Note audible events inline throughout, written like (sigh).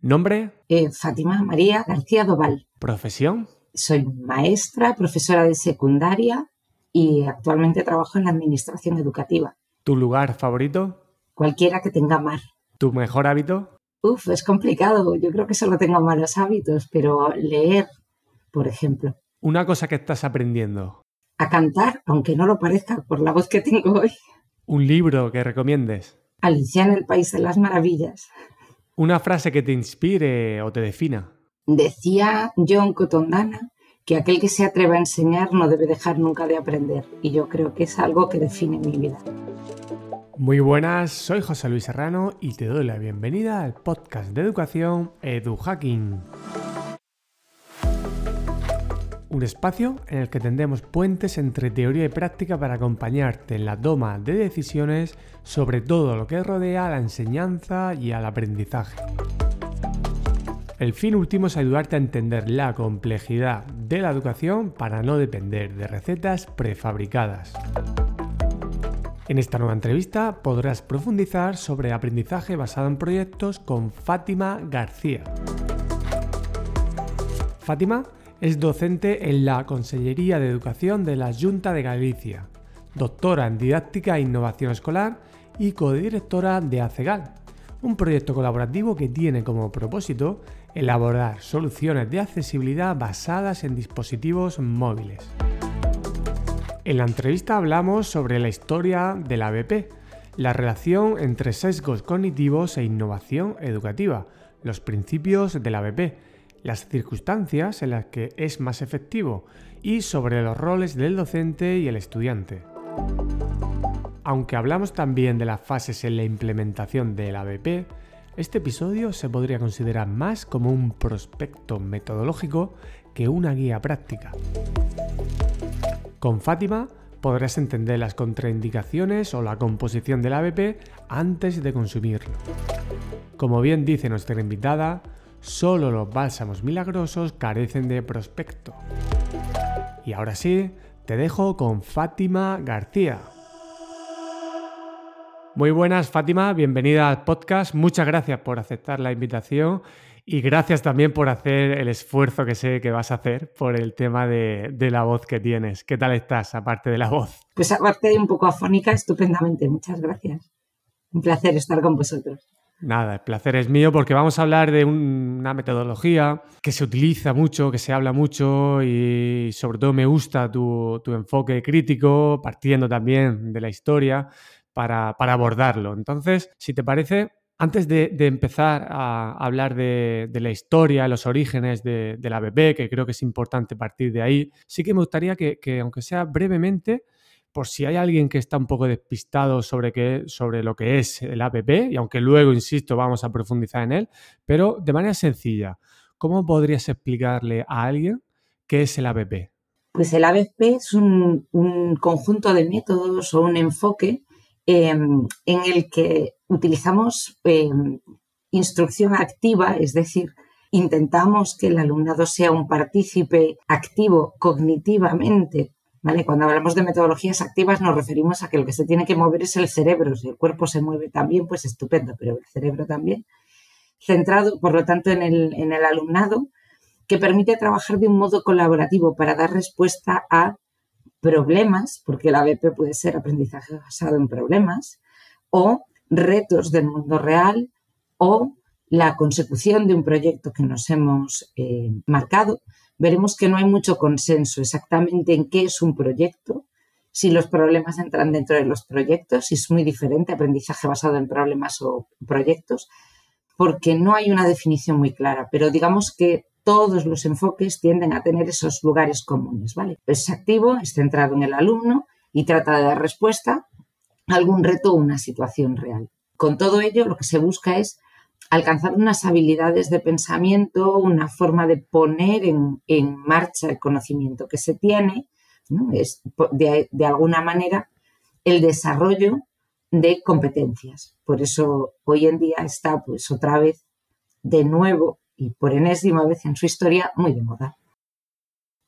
¿Nombre? Eh, Fátima María García Doval. ¿Profesión? Soy maestra, profesora de secundaria y actualmente trabajo en la administración educativa. ¿Tu lugar favorito? Cualquiera que tenga mar. ¿Tu mejor hábito? Uf, es complicado. Yo creo que solo tengo malos hábitos, pero leer, por ejemplo. Una cosa que estás aprendiendo. A cantar, aunque no lo parezca por la voz que tengo hoy. Un libro que recomiendes. Alicia en el País de las Maravillas. Una frase que te inspire o te defina. Decía John Cotondana que aquel que se atreva a enseñar no debe dejar nunca de aprender. Y yo creo que es algo que define mi vida. Muy buenas, soy José Luis Serrano y te doy la bienvenida al podcast de educación EduHacking. Un espacio en el que tendremos puentes entre teoría y práctica para acompañarte en la toma de decisiones sobre todo lo que rodea a la enseñanza y al aprendizaje. El fin último es ayudarte a entender la complejidad de la educación para no depender de recetas prefabricadas. En esta nueva entrevista podrás profundizar sobre aprendizaje basado en proyectos con Fátima García. Fátima es docente en la Consellería de Educación de la Junta de Galicia, doctora en Didáctica e Innovación Escolar y codirectora de ACEGAL, un proyecto colaborativo que tiene como propósito elaborar soluciones de accesibilidad basadas en dispositivos móviles. En la entrevista hablamos sobre la historia de la la relación entre sesgos cognitivos e innovación educativa, los principios de la ABP, las circunstancias en las que es más efectivo y sobre los roles del docente y el estudiante. Aunque hablamos también de las fases en la implementación del ABP, este episodio se podría considerar más como un prospecto metodológico que una guía práctica. Con Fátima podrás entender las contraindicaciones o la composición del ABP antes de consumirlo. Como bien dice nuestra invitada, solo los bálsamos milagrosos carecen de prospecto. Y ahora sí, te dejo con Fátima García. Muy buenas, Fátima, bienvenida al podcast. Muchas gracias por aceptar la invitación y gracias también por hacer el esfuerzo que sé que vas a hacer por el tema de, la voz que tienes. ¿Qué tal estás, aparte de la voz? Pues aparte de un poco afónica, estupendamente. Muchas gracias. Un placer estar con vosotros. Nada, el placer es mío porque vamos a hablar de una metodología que se utiliza mucho, que se habla mucho y sobre todo me gusta tu, tu enfoque crítico, partiendo también de la historia para, abordarlo. Entonces, si te parece, antes de, empezar a hablar de, la historia, los orígenes de, ABP, que creo que es importante partir de ahí, sí que me gustaría que, aunque sea brevemente, por si hay alguien que está un poco despistado sobre, qué, sobre lo que es el APP, y aunque luego, insisto, vamos a profundizar en él, pero de manera sencilla, ¿cómo podrías explicarle a alguien qué es el APP? Pues el ABP es un conjunto de métodos o un enfoque Em, en el que utilizamos em, instrucción activa, es decir, intentamos que el alumnado sea un partícipe activo cognitivamente. ¿vale? Cuando hablamos de metodologías activas nos referimos a que lo que se tiene que mover es el cerebro. Si el cuerpo se mueve también, pues estupendo, pero el cerebro también. Centrado, por lo tanto, en el, en el alumnado, que permite trabajar de un modo colaborativo para dar respuesta a problemas, porque la ABP puede ser aprendizaje basado en problemas, o retos del mundo real, o la consecución de un proyecto que nos hemos eh, marcado, veremos que no hay mucho consenso exactamente en qué es un proyecto, si los problemas entran dentro de los proyectos, si es muy diferente aprendizaje basado en problemas o proyectos, porque no hay una definición muy clara, pero digamos que todos los enfoques tienden a tener esos lugares comunes, ¿vale? Es activo, es centrado en el alumno y trata de dar respuesta a algún reto o una situación real. Con todo ello, lo que se busca es alcanzar unas habilidades de pensamiento, una forma de poner en, marcha el conocimiento que se tiene, es de alguna manera el desarrollo de competencias. Por eso hoy en día está pues otra vez de nuevo y por enésima vez en su historia muy de moda.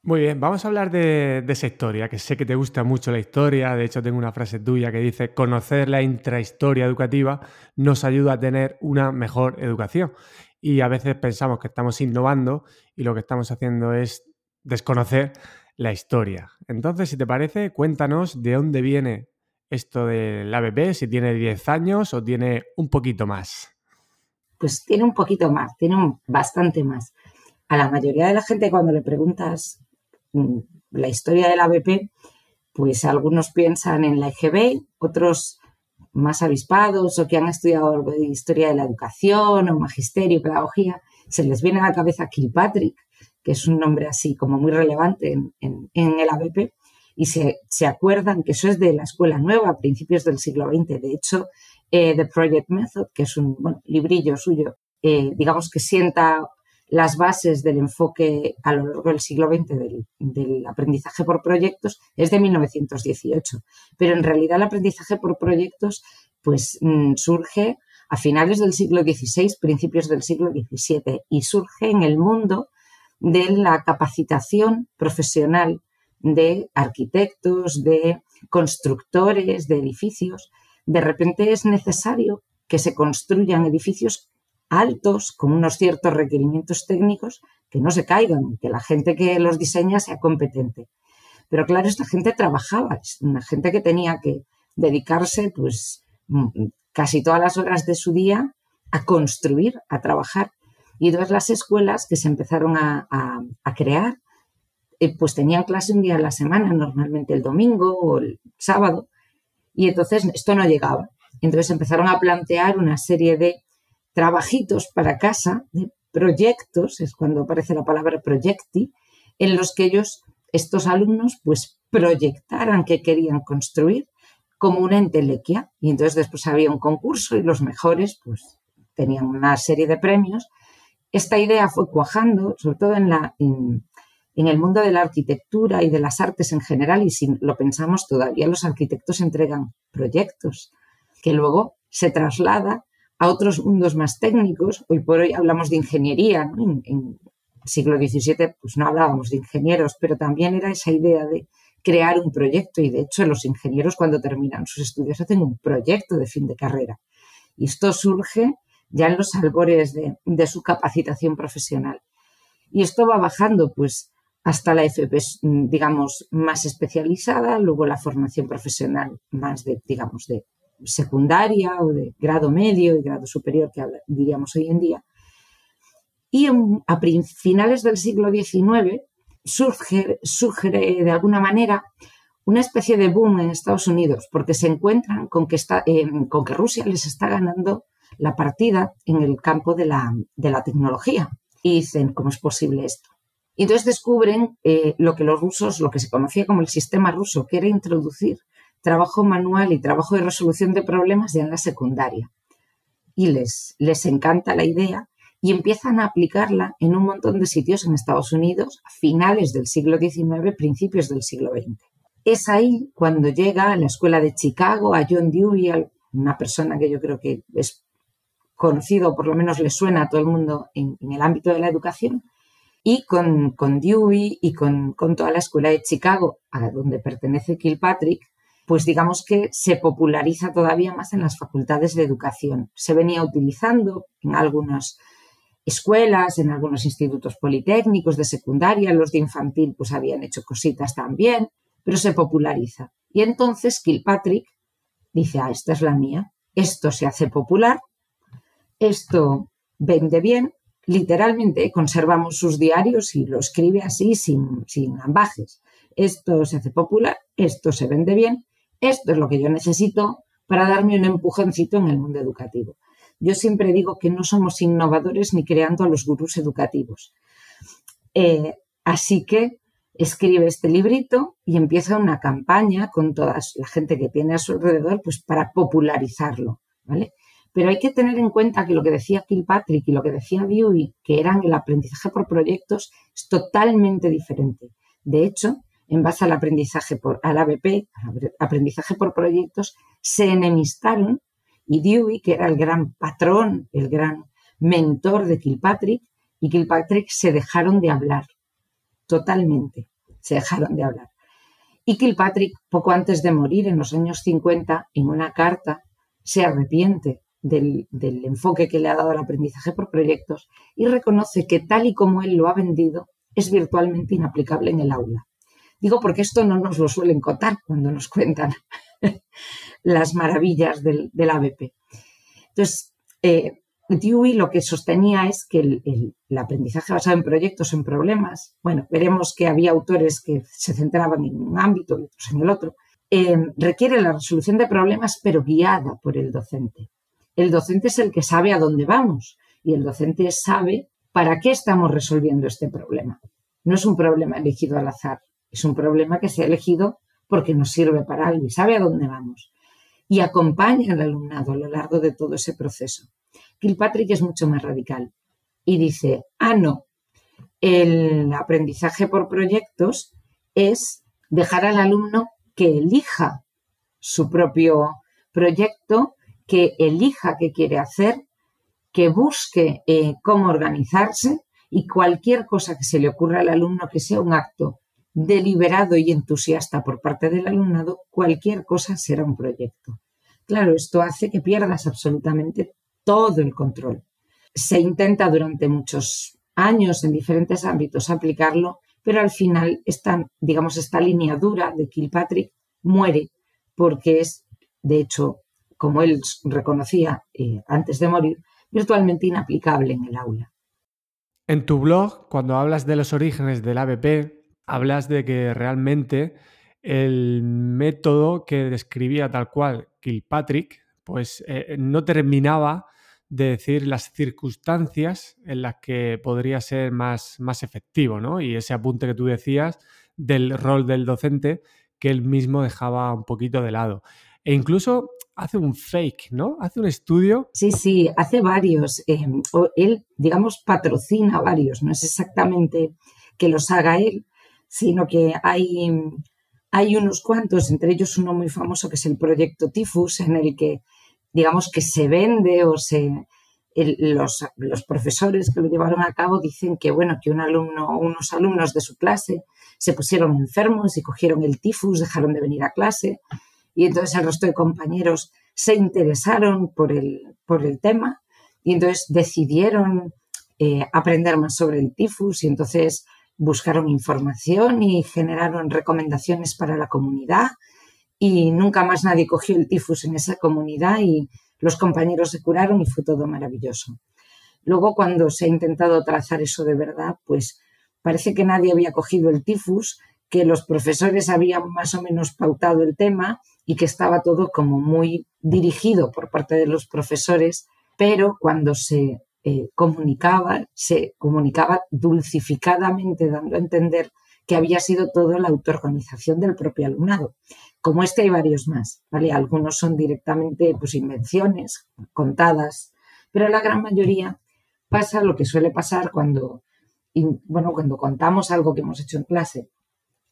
Muy bien, vamos a hablar de, esa historia, que sé que te gusta mucho la historia, de hecho tengo una frase tuya que dice, conocer la intrahistoria educativa nos ayuda a tener una mejor educación. y a veces pensamos que estamos innovando y lo que estamos haciendo es desconocer la historia. Entonces, si te parece, cuéntanos de dónde viene esto del ABP, si tiene 10 años o tiene un poquito más. Pues tiene un poquito más, tiene bastante más. A la mayoría de la gente cuando le preguntas mm, la historia del ABP, pues algunos piensan en la EGB, otros más avispados o que han estudiado algo de historia de la educación o magisterio, pedagogía, se les viene a la cabeza Kilpatrick, que es un nombre así como muy relevante en, el ABP, y se, acuerdan que eso es de la escuela nueva, a principios del siglo XX. De hecho, eh, The Project Method, que es un librillo suyo, digamos que sienta las bases del enfoque a lo largo del siglo XX del, aprendizaje por proyectos es de 1918, pero en realidad el aprendizaje por proyectos pues mm, surge a finales del siglo XVI, principios del siglo XVII y surge en el mundo de la capacitación profesional de arquitectos, de constructores, de edificios. De repente es necesario que se construyan edificios altos, con unos ciertos requerimientos técnicos, que no se caigan, que la gente que los diseña sea competente. Pero claro, esta gente trabajaba, es una gente que tenía que dedicarse pues mm, casi todas las horas de su día a construir, a trabajar. Y todas las escuelas que se empezaron a, crear, eh, pues tenían clase un día a la semana, normalmente el domingo o el sábado, y entonces esto no llegaba. Entonces empezaron a plantear una serie de trabajitos para casa, de proyectos, es cuando aparece la palabra proyecti, en los que ellos, estos alumnos, pues proyectaran que querían construir como una entelequia. Y entonces después había un concurso y los mejores, pues tenían una serie de premios. Esta idea fue cuajando, sobre todo en, la, en el mundo de la arquitectura y de las artes en general, y si lo pensamos todavía, los arquitectos entregan proyectos que luego se traslada a otros mundos más técnicos. Hoy por hoy hablamos de ingeniería, en, el siglo XVII pues no hablábamos de ingenieros, pero también era esa idea de crear un proyecto y de hecho los ingenieros cuando terminan sus estudios hacen un proyecto de fin de carrera. Y esto surge ya en los albores de su capacitación profesional. Y esto va bajando pues hasta la FP, digamos, más especializada, luego la formación profesional más de, digamos, de secundaria o de grado medio y grado superior, que diríamos hoy en día. Y a finales del siglo XIX surge, surge de alguna manera una especie de boom en Estados Unidos, porque se encuentran con que, está, con que Rusia les está ganando la partida en el campo de la, de la tecnología. Y dicen, ¿cómo es posible esto? Y entonces descubren eh, lo que los rusos, lo que se conocía como el sistema ruso, que era introducir trabajo manual y trabajo de resolución de problemas ya en la secundaria. Y les, les encanta la idea y empiezan a aplicarla en un montón de sitios en Estados Unidos a finales del siglo XIX, principios del siglo XX. Es ahí cuando llega a la escuela de Chicago a John Dewey, una persona que yo creo que es conocido, por lo menos le suena a todo el mundo en, el ámbito de la educación, y con, con Dewey y con, con, toda la escuela de Chicago, a donde pertenece Kilpatrick, pues digamos que se populariza todavía más en las facultades de educación. Se venía utilizando en algunas escuelas, en algunos institutos politécnicos de secundaria, los de infantil pues habían hecho cositas también, pero se populariza. Y entonces Kilpatrick dice, ah, esta es la mía, esto se hace popular, esto vende bien, literalmente conservamos sus diarios y lo escribe así sin, sin ambajes. Esto se hace popular, esto se vende bien, esto es lo que yo necesito para darme un empujoncito en el mundo educativo. Yo siempre digo que no somos innovadores ni creando a los gurús educativos. Eh, así que escribe este librito y empieza una campaña con toda la gente que tiene a su alrededor pues para popularizarlo, ¿vale? Pero hay que tener en cuenta que lo que decía Kilpatrick y lo que decía Dewey, que eran el aprendizaje por proyectos, es totalmente diferente. De hecho, en base al aprendizaje por, al ABP, aprendizaje por proyectos, se enemistaron y Dewey, que era el gran patrón, el gran mentor de Kilpatrick, y Kilpatrick se dejaron de hablar, totalmente, se dejaron de hablar. Y Kilpatrick, poco antes de morir, en los años 50, en una carta, se arrepiente del, enfoque que le ha dado al aprendizaje por proyectos y reconoce que tal y como él lo ha vendido es virtualmente inaplicable en el aula. Digo porque esto no nos lo suelen contar cuando nos cuentan (laughs) las maravillas del, del ABP. Entonces, eh, Dewey lo que sostenía es que el, aprendizaje basado en proyectos, en problemas, bueno, veremos que había autores que se centraban en un ámbito y otros en el otro, eh, requiere la resolución de problemas, pero guiada por el docente. El docente es el que sabe a dónde vamos y el docente sabe para qué estamos resolviendo este problema. No es un problema elegido al azar, es un problema que se ha elegido porque nos sirve para algo y sabe a dónde vamos. Y acompaña al alumnado a lo largo de todo ese proceso. Kilpatrick es mucho más radical y dice, ah, no, el aprendizaje por proyectos es dejar al alumno que elija su propio proyecto, que elija qué quiere hacer, que busque eh, cómo organizarse y cualquier cosa que se le ocurra al alumno que sea un acto deliberado y entusiasta por parte del alumnado, cualquier cosa será un proyecto. Claro, esto hace que pierdas absolutamente todo el control. Se intenta durante muchos años en diferentes ámbitos aplicarlo, pero al final esta, digamos, esta línea dura de Kilpatrick muere porque es, de hecho, como él reconocía eh, antes de morir, virtualmente inaplicable en el aula. En tu blog, cuando hablas de los orígenes del ABP, hablas de que realmente el método que describía tal cual Kilpatrick, pues eh, no terminaba de decir las circunstancias en las que podría ser más, más efectivo, ¿no? Y ese apunte que tú decías del rol del docente que él mismo dejaba un poquito de lado. E incluso hace un fake, ¿no? Hace un estudio. Sí, sí, hace varios. Eh, él, digamos, patrocina varios. No es exactamente que los haga él, sino que hay, hay unos cuantos, entre ellos uno muy famoso que es el proyecto Tifus, en el que, digamos, que se vende o se... los, los, profesores que lo llevaron a cabo dicen que, bueno, que un alumno unos alumnos de su clase se pusieron enfermos y cogieron el tifus, dejaron de venir a clase y entonces el resto de compañeros se interesaron por el, por el tema y entonces decidieron eh, aprender más sobre el tifus y entonces buscaron información y generaron recomendaciones para la comunidad y nunca más nadie cogió el tifus en esa comunidad y los compañeros se curaron y fue todo maravilloso. Luego, cuando se ha intentado trazar eso de verdad, pues parece que nadie había cogido el tifus, que los profesores habían más o menos pautado el tema y que estaba todo como muy dirigido por parte de los profesores, pero cuando se eh, comunicaba, se comunicaba dulcificadamente, dando a entender que había sido todo la autoorganización del propio alumnado. Como este hay varios más, ¿vale? Algunos son directamente pues, invenciones contadas, pero la gran mayoría pasa lo que suele pasar cuando, bueno, cuando contamos algo que hemos hecho en clase.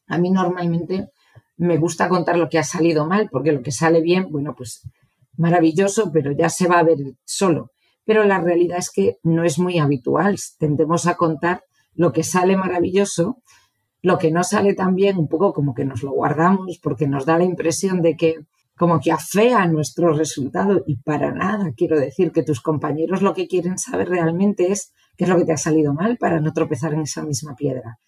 A mí normalmente me gusta contar lo que ha salido mal, porque lo que sale bien, bueno, pues maravilloso, pero ya se va a ver solo. Pero la realidad es que no es muy habitual. Tendemos a contar lo que sale maravilloso, lo que no sale tan bien, un poco como que nos lo guardamos, porque nos da la impresión de que como que afea nuestro resultado y para nada quiero decir que tus compañeros lo que quieren saber realmente es qué es lo que te ha salido mal para no tropezar en esa misma piedra.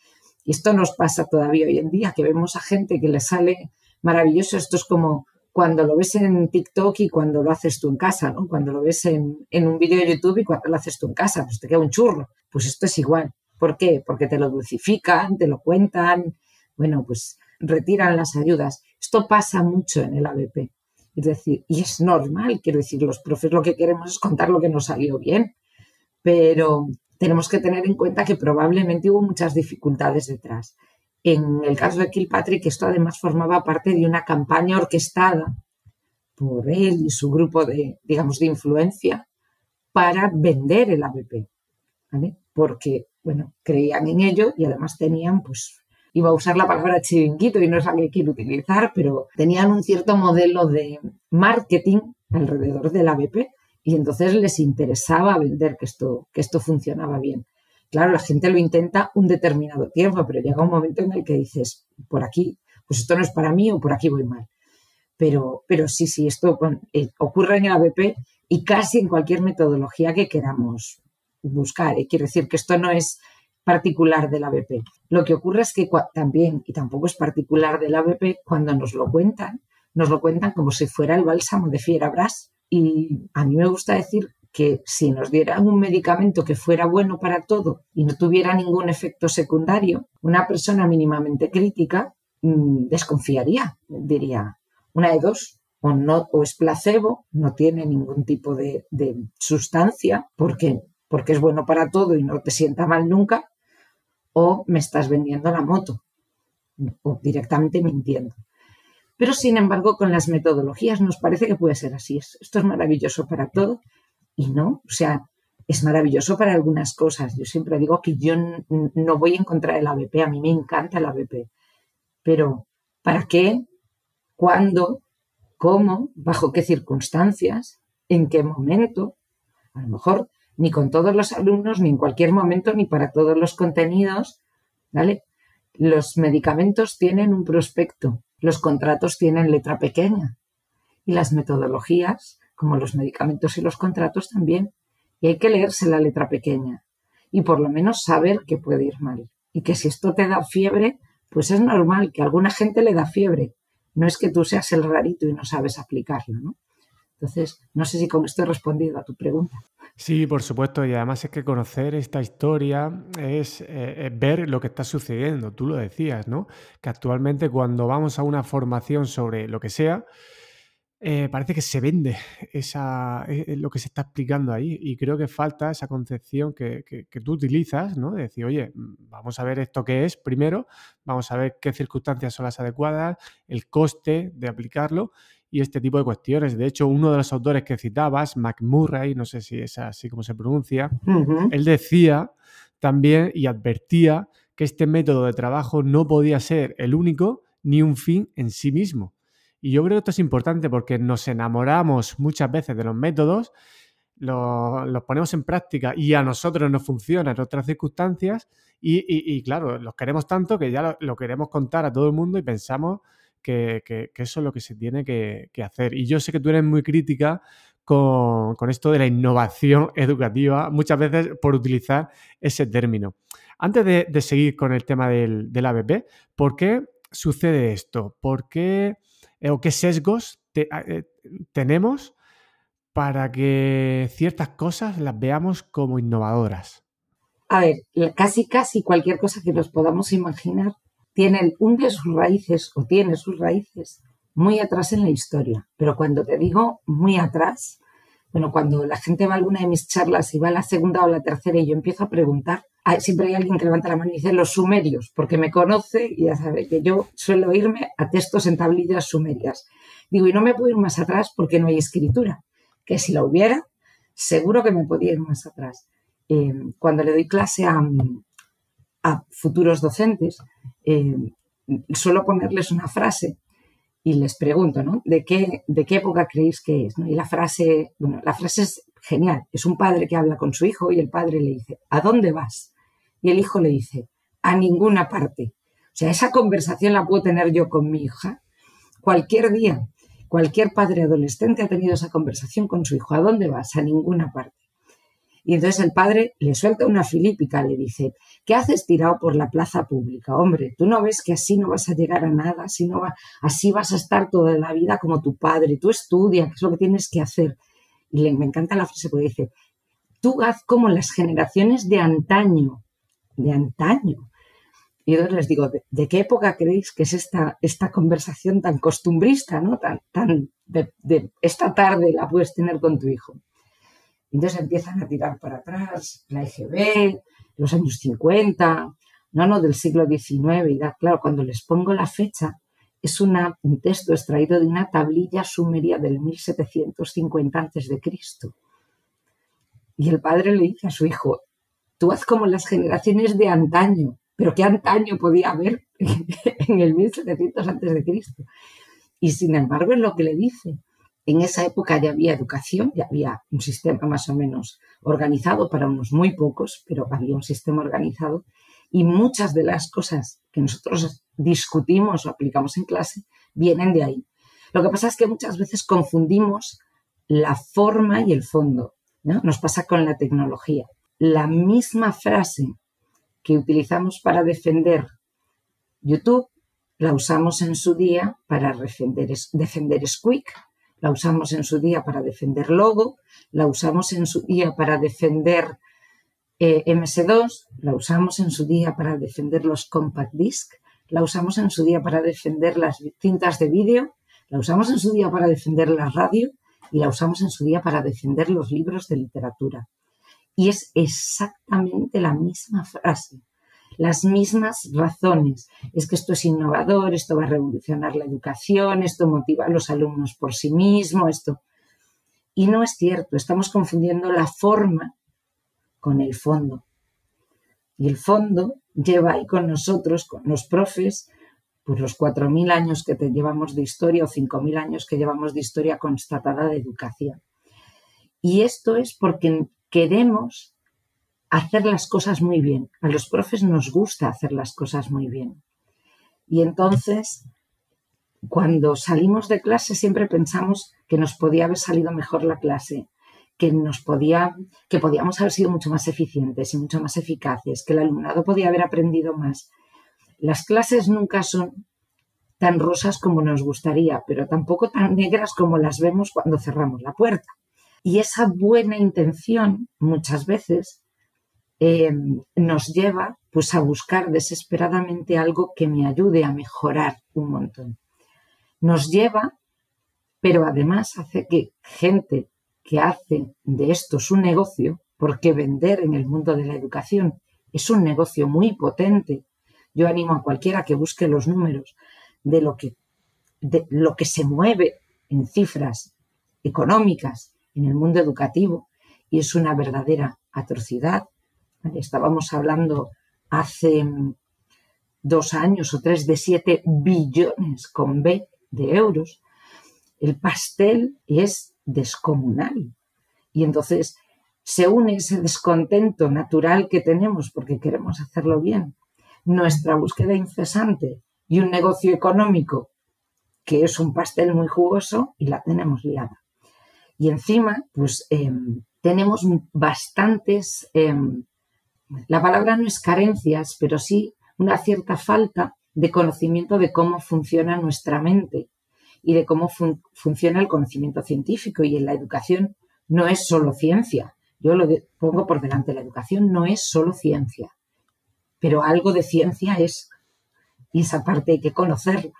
Y esto nos pasa todavía hoy en día, que vemos a gente que le sale maravilloso. Esto es como cuando lo ves en TikTok y cuando lo haces tú en casa, ¿no? Cuando lo ves en, un vídeo de YouTube y cuando lo haces tú en casa, pues te queda un churro. Pues esto es igual. ¿Por qué? Porque te lo dulcifican, te lo cuentan, bueno, pues retiran las ayudas. Esto pasa mucho en el ABP. Es decir, y es normal, quiero decir, los profes lo que queremos es contar lo que nos salió bien, pero tenemos que tener en cuenta que probablemente hubo muchas dificultades detrás. En el caso de Kilpatrick, esto además formaba parte de una campaña orquestada por él y su grupo de, digamos, de influencia para vender el ABP, ¿vale? Porque, bueno, creían en ello y además tenían, pues, iba a usar la palabra chiringuito y no es la que quiero utilizar, pero tenían un cierto modelo de marketing alrededor del ABP y entonces les interesaba vender que esto, que esto funcionaba bien. Claro, la gente lo intenta un determinado tiempo, pero llega un momento en el que dices, por aquí, pues esto no es para mí o por aquí voy mal. Pero, pero sí, sí, esto eh, ocurre en el ABP y casi en cualquier metodología que queramos buscar. Y quiero decir que esto no es particular del ABP. Lo que ocurre es que también, y tampoco es particular del ABP, cuando nos lo cuentan, nos lo cuentan como si fuera el bálsamo de Fierabras. Y a mí me gusta decir que si nos dieran un medicamento que fuera bueno para todo y no tuviera ningún efecto secundario, una persona mínimamente crítica mm, desconfiaría, diría, una de dos, o, no, o es placebo, no tiene ningún tipo de, de sustancia, porque, porque es bueno para todo y no te sienta mal nunca, o me estás vendiendo la moto, o directamente mintiendo. Pero sin embargo, con las metodologías nos parece que puede ser así. Esto es maravilloso para todo y no, o sea, es maravilloso para algunas cosas. Yo siempre digo que yo no voy a encontrar el ABP, a mí me encanta el ABP. Pero, ¿para qué? ¿Cuándo? ¿Cómo? ¿Bajo qué circunstancias? ¿En qué momento? A lo mejor ni con todos los alumnos, ni en cualquier momento, ni para todos los contenidos. ¿Vale? Los medicamentos tienen un prospecto, los contratos tienen letra pequeña y las metodologías como los medicamentos y los contratos también. Y hay que leerse la letra pequeña y por lo menos saber que puede ir mal. Y que si esto te da fiebre, pues es normal que a alguna gente le da fiebre. No es que tú seas el rarito y no sabes aplicarlo, ¿no? Entonces, no sé si con esto he respondido a tu pregunta. Sí, por supuesto, y además es que conocer esta historia es, eh, ver lo que está sucediendo. Tú lo decías, ¿no? Que actualmente cuando vamos a una formación sobre lo que sea, eh, parece que se vende esa, eh, lo que se está explicando ahí y creo que falta esa concepción que, tú utilizas, ¿no? De decir, oye, vamos a ver esto qué es primero, vamos a ver qué circunstancias son las adecuadas, el coste de aplicarlo y este tipo de cuestiones. De hecho, uno de los autores que citabas, McMurray, no sé si es así como se pronuncia, él decía también y advertía que este método de trabajo no podía ser el único ni un fin en sí mismo y yo creo que esto es importante porque nos enamoramos muchas veces de los métodos, los, ponemos en práctica y a nosotros nos funcionan en otras circunstancias y, claro, los queremos tanto que ya lo, queremos contar a todo el mundo y pensamos que, eso es lo que se tiene que, hacer. Y yo sé que tú eres muy crítica con, esto de la innovación (laughs) educativa, muchas veces por utilizar ese término. Antes de, seguir con el tema del, ABP, ¿por qué sucede esto? ¿Por qué eh, o qué sesgos eh, tenemos para que ciertas cosas las veamos como innovadoras? A ver, casi casi cualquier cosa que nos podamos imaginar tiene un de sus raíces o tiene sus raíces muy atrás en la historia. Pero cuando te digo muy atrás, bueno, cuando la gente va a alguna de mis charlas y va a la segunda o la tercera y yo empiezo a preguntar, siempre hay alguien que levanta la mano y dice los sumerios, porque me conoce y ya sabe que yo suelo irme a textos en tablillas sumerias. Digo, y no me puedo ir más atrás porque no hay escritura, que si la hubiera, seguro que me podía ir más atrás. Eh, cuando le doy clase a, futuros docentes, eh, suelo ponerles una frase y les pregunto, ¿no? ¿De qué, de qué época creéis que es? Y la frase, bueno, la frase es genial. Es un padre que habla con su hijo y el padre le dice, ¿a dónde vas? Y el hijo le dice, a ninguna parte. O sea, esa conversación la puedo tener yo con mi hija cualquier día. Cualquier padre adolescente ha tenido esa conversación con su hijo. ¿A dónde vas? A ninguna parte. Y entonces el padre le suelta una filípica, le dice, ¿qué haces tirado por la plaza pública? Hombre, tú no ves que así no vas a llegar a nada, así, no va, así vas a estar toda la vida como tu padre, tú estudia, qué es lo que tienes que hacer. Y me encanta la frase porque dice, tú haz como las generaciones de antaño, de antaño. Y entonces les digo, ¿de, qué época creéis que es esta, esta conversación tan costumbrista, ¿no? tan, tan de, de, esta tarde la puedes tener con tu hijo? Entonces empiezan a tirar para atrás, la EGB, los años 50, no, no, del siglo XIX. Y da, claro, cuando les pongo la fecha, es un texto extraído de una tablilla sumeria del 1750 a.C. Y el padre le dice a su hijo, tú haz como las generaciones de antaño, pero ¿qué antaño podía haber (laughs) en el 1700 a.C.? Y sin embargo es lo que le dice. En esa época ya había educación, ya había un sistema más o menos organizado para unos muy pocos, pero había un sistema organizado y muchas de las cosas que nosotros discutimos o aplicamos en clase vienen de ahí. Lo que pasa es que muchas veces confundimos la forma y el fondo. ¿no? Nos pasa con la tecnología. La misma frase que utilizamos para defender YouTube, la usamos en su día para defender, defender Squeak, la usamos en su día para defender Logo, la usamos en su día para defender eh, MS2, la usamos en su día para defender los compact disc, la usamos en su día para defender las cintas de vídeo, la usamos en su día para defender la radio y la usamos en su día para defender los libros de literatura. Y es exactamente la misma frase, las mismas razones. Es que esto es innovador, esto va a revolucionar la educación, esto motiva a los alumnos por sí mismo, esto. Y no es cierto, estamos confundiendo la forma con el fondo. Y el fondo lleva ahí con nosotros, con los profes, pues los 4.000 años que te llevamos de historia o 5.000 años que llevamos de historia constatada de educación. Y esto es porque queremos hacer las cosas muy bien. A los profes nos gusta hacer las cosas muy bien. Y entonces, cuando salimos de clase siempre pensamos que nos podía haber salido mejor la clase, que nos podía, que podíamos haber sido mucho más eficientes y mucho más eficaces, que el alumnado podía haber aprendido más. Las clases nunca son tan rosas como nos gustaría, pero tampoco tan negras como las vemos cuando cerramos la puerta. Y esa buena intención muchas veces eh, nos lleva pues a buscar desesperadamente algo que me ayude a mejorar un montón. Nos lleva, pero además hace que gente que hace de esto su negocio, porque vender en el mundo de la educación es un negocio muy potente. Yo animo a cualquiera que busque los números de lo que, de lo que se mueve en cifras económicas en el mundo educativo y es una verdadera atrocidad. Estábamos hablando hace dos años o tres de siete billones con B de euros. El pastel es descomunal. Y entonces se une ese descontento natural que tenemos porque queremos hacerlo bien, nuestra búsqueda incesante y un negocio económico que es un pastel muy jugoso y la tenemos liada. Y encima, pues em, tenemos bastantes, em, la palabra no es carencias, pero sí una cierta falta de conocimiento de cómo funciona nuestra mente y de cómo funciona el conocimiento científico. Y en la educación no es solo ciencia. Yo lo pongo por delante, la educación no es solo ciencia, pero algo de ciencia es. Y esa parte hay que conocerla.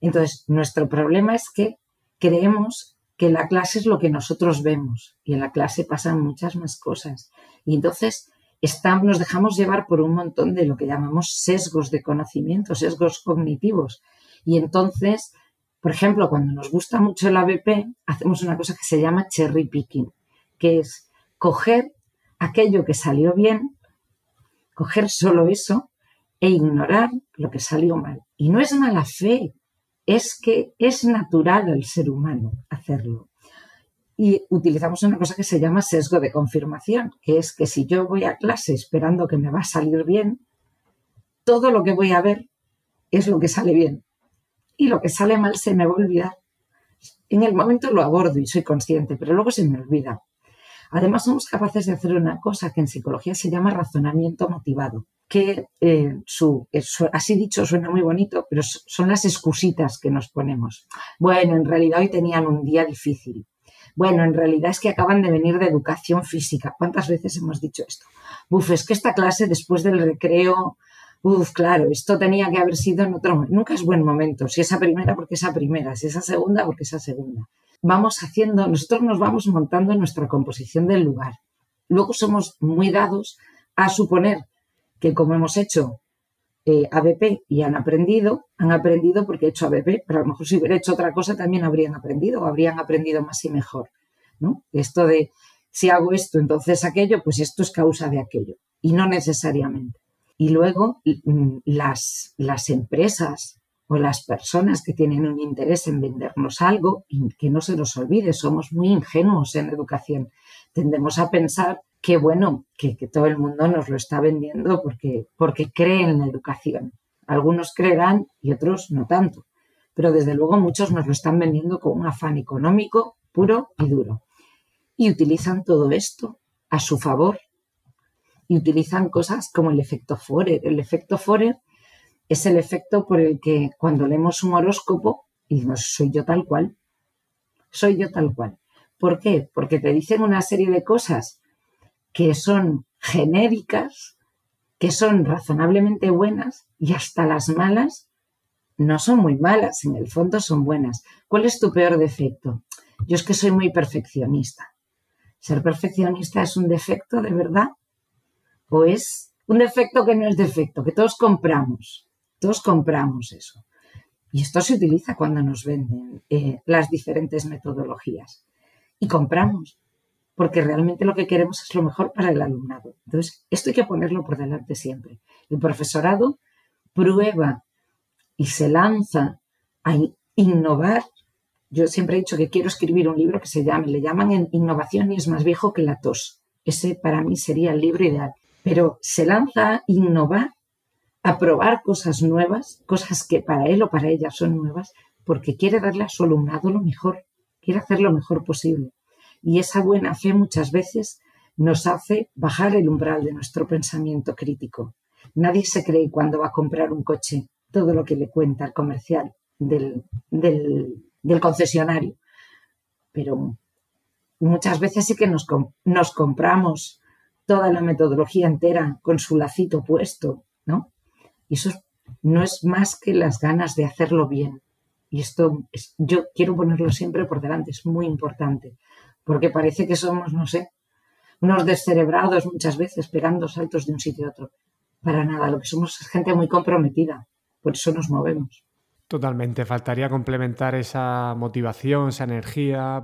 Entonces, nuestro problema es que creemos que la clase es lo que nosotros vemos y en la clase pasan muchas más cosas. Y entonces estamos, nos dejamos llevar por un montón de lo que llamamos sesgos de conocimiento, sesgos cognitivos. Y entonces por ejemplo, cuando nos gusta mucho el ABP, hacemos una cosa que se llama cherry picking, que es coger aquello que salió bien, coger solo eso e ignorar lo que salió mal. Y no es mala fe, es que es natural al ser humano hacerlo. Y utilizamos una cosa que se llama sesgo de confirmación, que es que si yo voy a clase esperando que me va a salir bien, todo lo que voy a ver es lo que sale bien y lo que sale mal se me va a olvidar. En el momento lo abordo y soy consciente, pero luego se me olvida. Además, somos capaces de hacer una cosa que en psicología se llama razonamiento motivado, que eh, su, así dicho suena muy bonito, pero son las excusitas que nos ponemos. Bueno, en realidad hoy tenían un día difícil. Bueno, en realidad es que acaban de venir de educación física. ¿Cuántas veces hemos dicho esto? Buf, es que esta clase después del recreo Uf, claro, esto tenía que haber sido en otro momento. Nunca es buen momento. Si esa primera, porque esa primera. Si esa segunda, porque esa segunda. Vamos haciendo, nosotros nos vamos montando nuestra composición del lugar. Luego somos muy dados a suponer que como hemos hecho eh, ABP y han aprendido, han aprendido porque he hecho ABP, pero a lo mejor si hubiera hecho otra cosa también habrían aprendido o habrían aprendido más y mejor. ¿no? Esto de si hago esto, entonces aquello, pues esto es causa de aquello. Y no necesariamente. Y luego mm, las, las empresas o las personas que tienen un interés en vendernos algo, que no se nos olvide, somos muy ingenuos en educación. Tendemos a pensar que, bueno, que, todo el mundo nos lo está vendiendo porque, porque cree en la educación. Algunos creerán y otros no tanto. Pero desde luego muchos nos lo están vendiendo con un afán económico puro y duro. Y utilizan todo esto a su favor. Y utilizan cosas como el efecto Forer. El efecto Forer es el efecto por el que cuando leemos un horóscopo y decimos, soy yo tal cual, soy yo tal cual. ¿Por qué? Porque te dicen una serie de cosas que son genéricas, que son razonablemente buenas y hasta las malas no son muy malas, en el fondo son buenas. ¿Cuál es tu peor defecto? Yo es que soy muy perfeccionista. ¿Ser perfeccionista es un defecto de verdad? ¿O es un defecto que no es defecto, que todos compramos? Todos compramos eso. Y esto se utiliza cuando nos venden eh, las diferentes metodologías. Y compramos porque realmente lo que queremos es lo mejor para el alumnado. Entonces, esto hay que ponerlo por delante siempre. El profesorado prueba y se lanza a innovar. Yo siempre he dicho que quiero escribir un libro que se llame, le llaman Innovación y es más viejo que la tos. Ese para mí sería el libro ideal. Pero se lanza a innovar, a probar cosas nuevas, cosas que para él o para ella son nuevas, porque quiere darle a su alumnado lo mejor, quiere hacer lo mejor posible. Y esa buena fe muchas veces nos hace bajar el umbral de nuestro pensamiento crítico. Nadie se cree cuando va a comprar un coche todo lo que le cuenta el comercial del, del, concesionario. Pero muchas veces sí que nos, nos compramos toda la metodología entera con su lacito puesto, ¿no? Y eso no es más que las ganas de hacerlo bien. Y esto yo quiero ponerlo siempre por delante, es muy importante porque parece que somos, no sé, unos descerebrados muchas veces pegando saltos de un sitio a otro. Para nada, lo que somos es gente muy comprometida, por eso nos movemos. Totalmente, faltaría complementar esa motivación, esa energía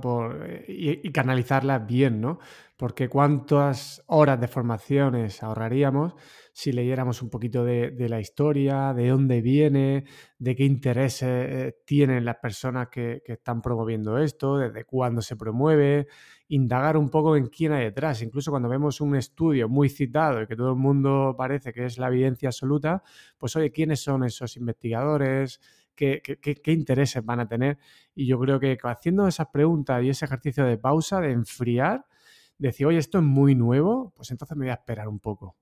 y, y, canalizarla bien, ¿no? Porque cuántas horas de formaciones ahorraríamos si leyéramos un poquito de, la historia, de dónde viene, de qué intereses eh, tienen las personas que, están promoviendo esto, desde cuándo se promueve, indagar un poco en quién hay detrás. Incluso cuando vemos un estudio muy citado y que todo el mundo parece que es la evidencia absoluta, pues oye, ¿quiénes son esos investigadores? ¿Qué, qué intereses van a tener? Y yo creo que haciendo esas preguntas y ese ejercicio de pausa, de enfriar, decir, oye, esto es muy nuevo, pues entonces me voy a esperar un poco.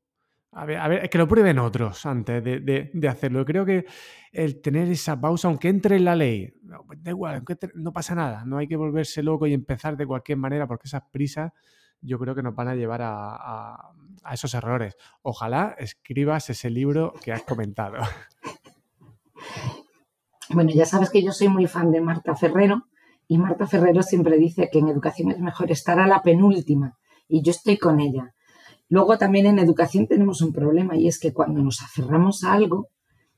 A ver, a ver, que lo prueben otros antes de, hacerlo. Creo que el tener esa pausa, aunque entre en la ley, no, pues da igual, no pasa nada, no hay que volverse loco y empezar de cualquier manera porque esas prisas yo creo que nos van a llevar a, esos errores. Ojalá escribas ese libro que has comentado. (laughs) Bueno, ya sabes que yo soy muy fan de Marta Ferrero y Marta Ferrero siempre dice que en educación es mejor estar a la penúltima y yo estoy con ella Luego también en educación tenemos un problema y es que cuando nos aferramos a algo,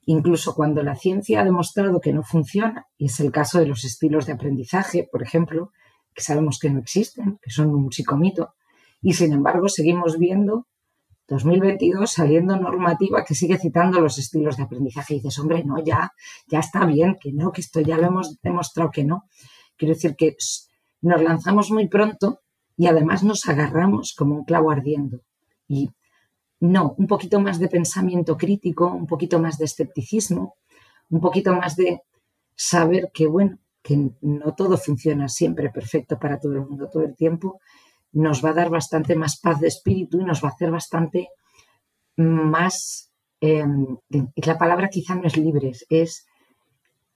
incluso cuando la ciencia ha demostrado que no funciona, y es el caso de los estilos de aprendizaje, por ejemplo, que sabemos que no existen, que son un psicomito, y sin embargo seguimos viendo 2022 saliendo normativa que sigue citando los estilos de aprendizaje y dices, hombre, no, ya, ya está bien, que no, que esto ya lo hemos demostrado que no. Quiero decir que nos lanzamos muy pronto y además nos agarramos como un clavo ardiendo. Y no, un poquito más de pensamiento crítico, un poquito más de escepticismo, un poquito más de saber que, bueno, que no todo funciona siempre perfecto para todo el mundo todo el tiempo, nos va a dar bastante más paz de espíritu y nos va a hacer bastante más, eh, la palabra quizá no es libres, es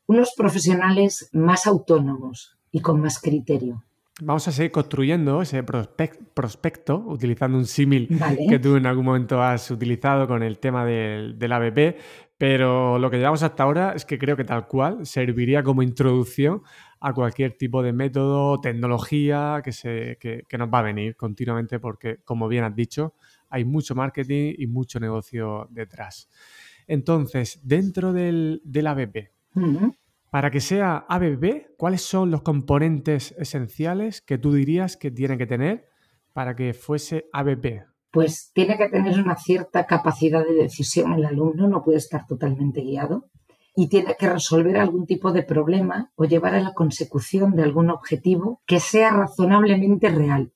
unos profesionales más autónomos y con más criterio. Vamos a seguir construyendo ese prospecto utilizando un símil que tú en algún momento has utilizado con el tema del, del, ABP, pero lo que llevamos hasta ahora es que creo que tal cual serviría como introducción a cualquier tipo de método, tecnología que, se, que, nos va a venir continuamente porque, como bien has dicho, hay mucho marketing y mucho negocio detrás. Entonces, dentro del, del ABP, para que sea ABB, ¿cuáles son los componentes esenciales que tú dirías que tiene que tener para que fuese ABB? Pues tiene que tener una cierta capacidad de decisión el alumno, no puede estar totalmente guiado y tiene que resolver algún tipo de problema o llevar a la consecución de algún objetivo que sea razonablemente real.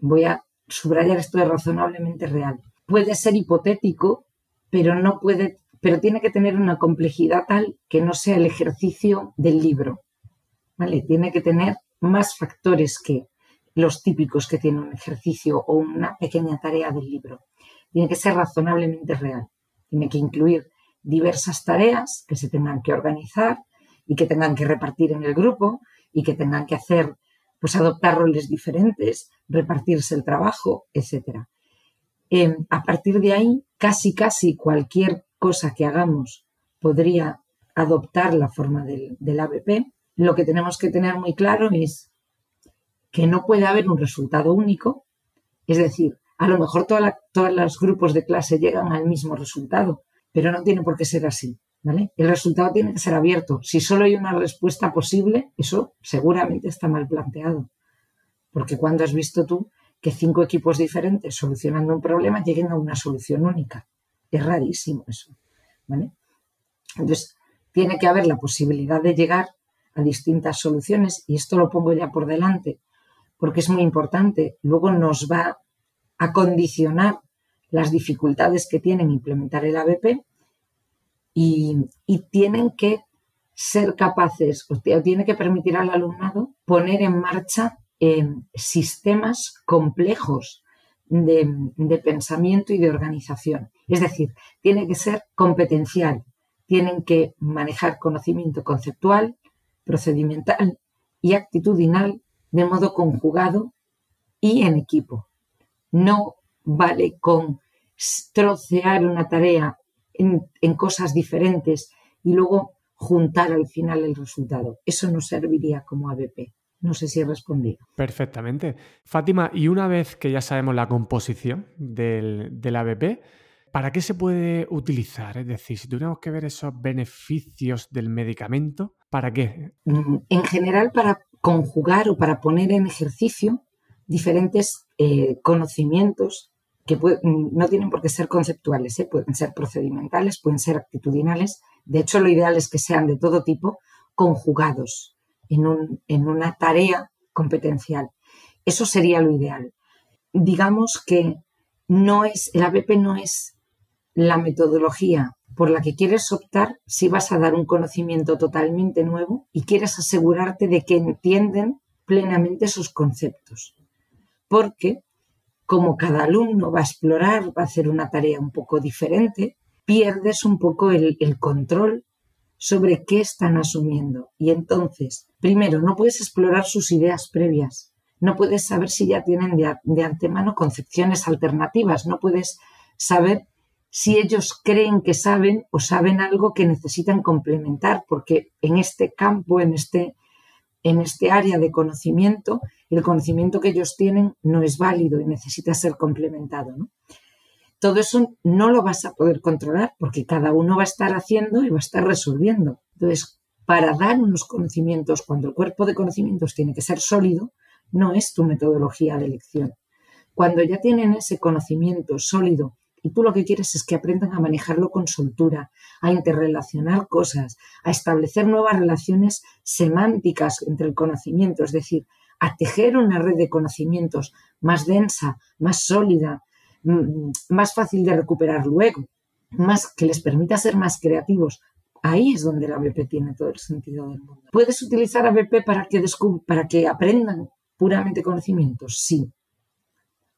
Voy a subrayar esto de razonablemente real. Puede ser hipotético, pero no puede pero tiene que tener una complejidad tal que no sea el ejercicio del libro. ¿Vale? Tiene que tener más factores que los típicos que tiene un ejercicio o una pequeña tarea del libro. Tiene que ser razonablemente real. Tiene que incluir diversas tareas que se tengan que organizar y que tengan que repartir en el grupo y que tengan que hacer, pues adoptar roles diferentes, repartirse el trabajo, etc. Em, a partir de ahí, casi, casi cualquier cosa que hagamos podría adoptar la forma del, del ABP. Lo que tenemos que tener muy claro es que no puede haber un resultado único, es decir, a lo mejor todos los grupos de clase llegan al mismo resultado, pero no tiene por qué ser así. ¿vale? El resultado tiene que ser abierto. Si solo hay una respuesta posible, eso seguramente está mal planteado. Porque cuando has visto tú que cinco equipos diferentes solucionando un problema lleguen a una solución única. Es rarísimo eso. ¿vale? Entonces, tiene que haber la posibilidad de llegar a distintas soluciones y esto lo pongo ya por delante porque es muy importante. Luego nos va a condicionar las dificultades que tienen implementar el ABP y, tienen que ser capaces, o tiene que permitir al alumnado poner en marcha em, sistemas complejos de, pensamiento y de organización. Es decir, tiene que ser competencial, tienen que manejar conocimiento conceptual, procedimental y actitudinal de modo conjugado y en equipo. No vale con trocear una tarea en, cosas diferentes y luego juntar al final el resultado. Eso no serviría como ABP. No sé si he respondido. Perfectamente. Fátima, y una vez que ya sabemos la composición del, del ABP, ¿para qué se puede utilizar? Es decir, si tuviéramos que ver esos beneficios del medicamento, ¿para qué? Mm, en general, para conjugar o para poner en ejercicio diferentes eh, conocimientos que no tienen por qué ser conceptuales, ¿eh? pueden ser procedimentales, pueden ser actitudinales. De hecho, lo ideal es que sean de todo tipo conjugados en, un, en una tarea competencial. Eso sería lo ideal. Digamos que no es, el ABP no es la metodología por la que quieres optar si vas a dar un conocimiento totalmente nuevo y quieres asegurarte de que entienden plenamente sus conceptos. Porque como cada alumno va a explorar, va a hacer una tarea un poco diferente, pierdes un poco el, control sobre qué están asumiendo. Y entonces, primero, no puedes explorar sus ideas previas, no puedes saber si ya tienen de, de antemano concepciones alternativas, no puedes saber si ellos creen que saben o saben algo que necesitan complementar, porque en este campo, en este, en este área de conocimiento, el conocimiento que ellos tienen no es válido y necesita ser complementado. Todo eso no lo vas a poder controlar porque cada uno va a estar haciendo y va a estar resolviendo. Entonces, para dar unos conocimientos, cuando el cuerpo de conocimientos tiene que ser sólido, no es tu metodología de elección. Cuando ya tienen ese conocimiento sólido y tú lo que quieres es que aprendan a manejarlo con soltura, a interrelacionar cosas, a establecer nuevas relaciones semánticas entre el conocimiento, es decir, a tejer una red de conocimientos más densa, más sólida, mm, más fácil de recuperar luego, más que les permita ser más creativos. Ahí es donde la ABP tiene todo el sentido del mundo. ¿Puedes utilizar ABP para que, para que aprendan puramente conocimientos? Sí.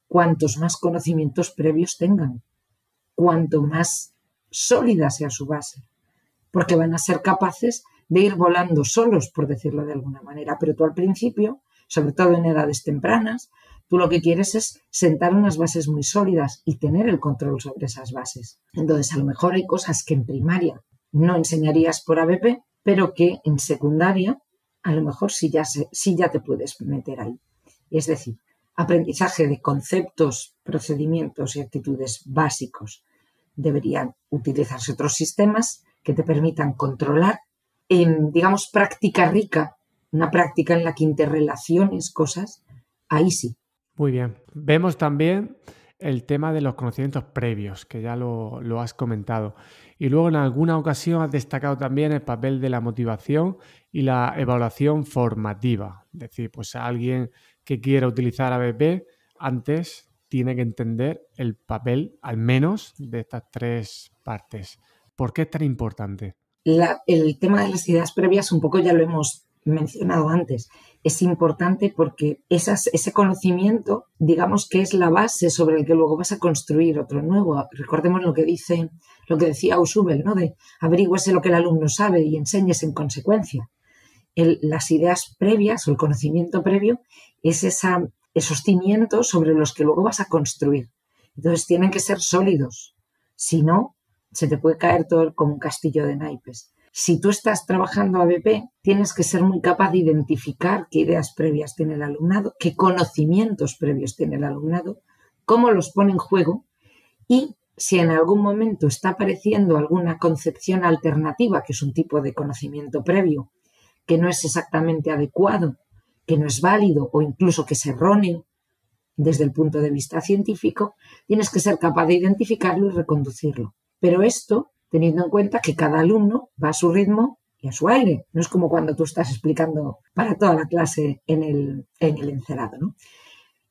Cuantos más conocimientos previos tengan cuanto más sólida sea su base, porque van a ser capaces de ir volando solos, por decirlo de alguna manera. Pero tú al principio, sobre todo en edades tempranas, tú lo que quieres es sentar unas bases muy sólidas y tener el control sobre esas bases. Entonces, a lo mejor hay cosas que en primaria no enseñarías por ABP, pero que en secundaria a lo mejor sí ya, sí ya te puedes meter ahí. Es decir, aprendizaje de conceptos, procedimientos y actitudes básicos. Deberían utilizarse otros sistemas que te permitan controlar, en, digamos, práctica rica, una práctica en la que interrelaciones cosas, ahí sí. Muy bien. Vemos también el tema de los conocimientos previos, que ya lo, lo, has comentado. Y luego en alguna ocasión has destacado también el papel de la motivación y la evaluación formativa. Es decir, pues a alguien que quiera utilizar ABP, antes tiene que entender el papel, al menos, de estas tres partes. ¿Por qué es tan importante? el tema de las ideas previas un poco ya lo hemos mencionado antes. Es importante porque ese conocimiento, digamos que es la base sobre el que luego vas a construir otro nuevo. Recordemos lo que dice, lo que decía Ausubel, ¿no? De averigüese lo que el alumno sabe y enseñes en consecuencia. las ideas previas o el conocimiento previo es esa, esos cimientos sobre los que luego vas a construir. Entonces tienen que ser sólidos. Si no, se te puede caer todo como un castillo de naipes. Si tú estás trabajando ABP, tienes que ser muy capaz de identificar qué ideas previas tiene el alumnado, qué conocimientos previos tiene el alumnado, cómo los pone en juego y si en algún momento está apareciendo alguna concepción alternativa, que es un tipo de conocimiento previo, que no es exactamente adecuado, que no es válido o incluso que es erróneo desde el punto de vista científico, tienes que ser capaz de identificarlo y reconducirlo. Pero esto teniendo en cuenta que cada alumno va a su ritmo y a su aire. No es como cuando tú estás explicando para toda la clase en el, en el encerado.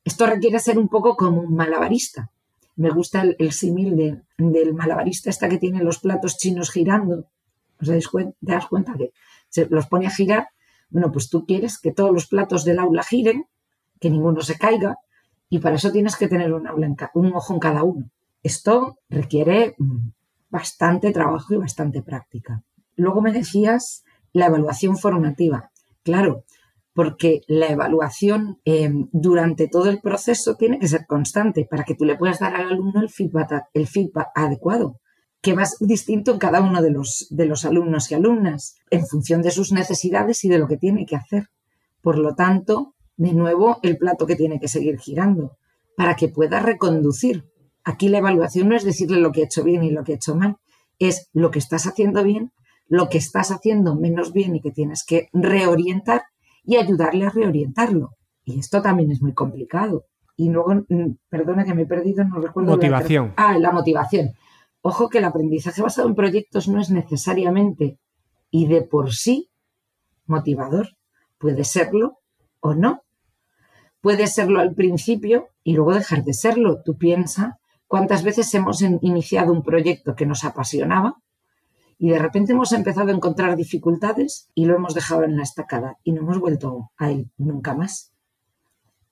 Esto requiere ser un poco como un malabarista. Me gusta el, símil del malabarista esta que tiene los platos chinos girando. ¿Os dais cuenta? ¿Te das cuenta que se los pone a girar? Bueno, pues tú quieres que todos los platos del aula giren, que ninguno se caiga, y para eso tienes que tener un, un ojo en cada uno. Esto requiere mm, bastante trabajo y bastante práctica. Luego me decías la evaluación formativa. Claro, porque la evaluación em, durante todo el proceso tiene que ser constante para que tú le puedas dar al alumno el feedback adecuado, que va distinto en cada uno de los, de los alumnos y alumnas, en función de sus necesidades y de lo que tiene que hacer. Por lo tanto, de nuevo, el plato que tiene que seguir girando para que pueda reconducir Aquí la evaluación no es decirle lo que he hecho bien y lo que he hecho mal, es lo que estás haciendo bien, lo que estás haciendo menos bien y que tienes que reorientar y ayudarle a reorientarlo. Y esto también es muy complicado. Y luego, mm, perdona que me he perdido, no recuerdo. Motivación. ah, la motivación. Ojo que el aprendizaje basado en proyectos no es necesariamente y de por sí motivador. Puede serlo o no. Puede serlo al principio y luego dejar de serlo. Tú piensas ¿Cuántas veces hemos iniciado un proyecto que nos apasionaba y de repente hemos empezado a encontrar dificultades y lo hemos dejado en la estacada y no hemos vuelto a él nunca más?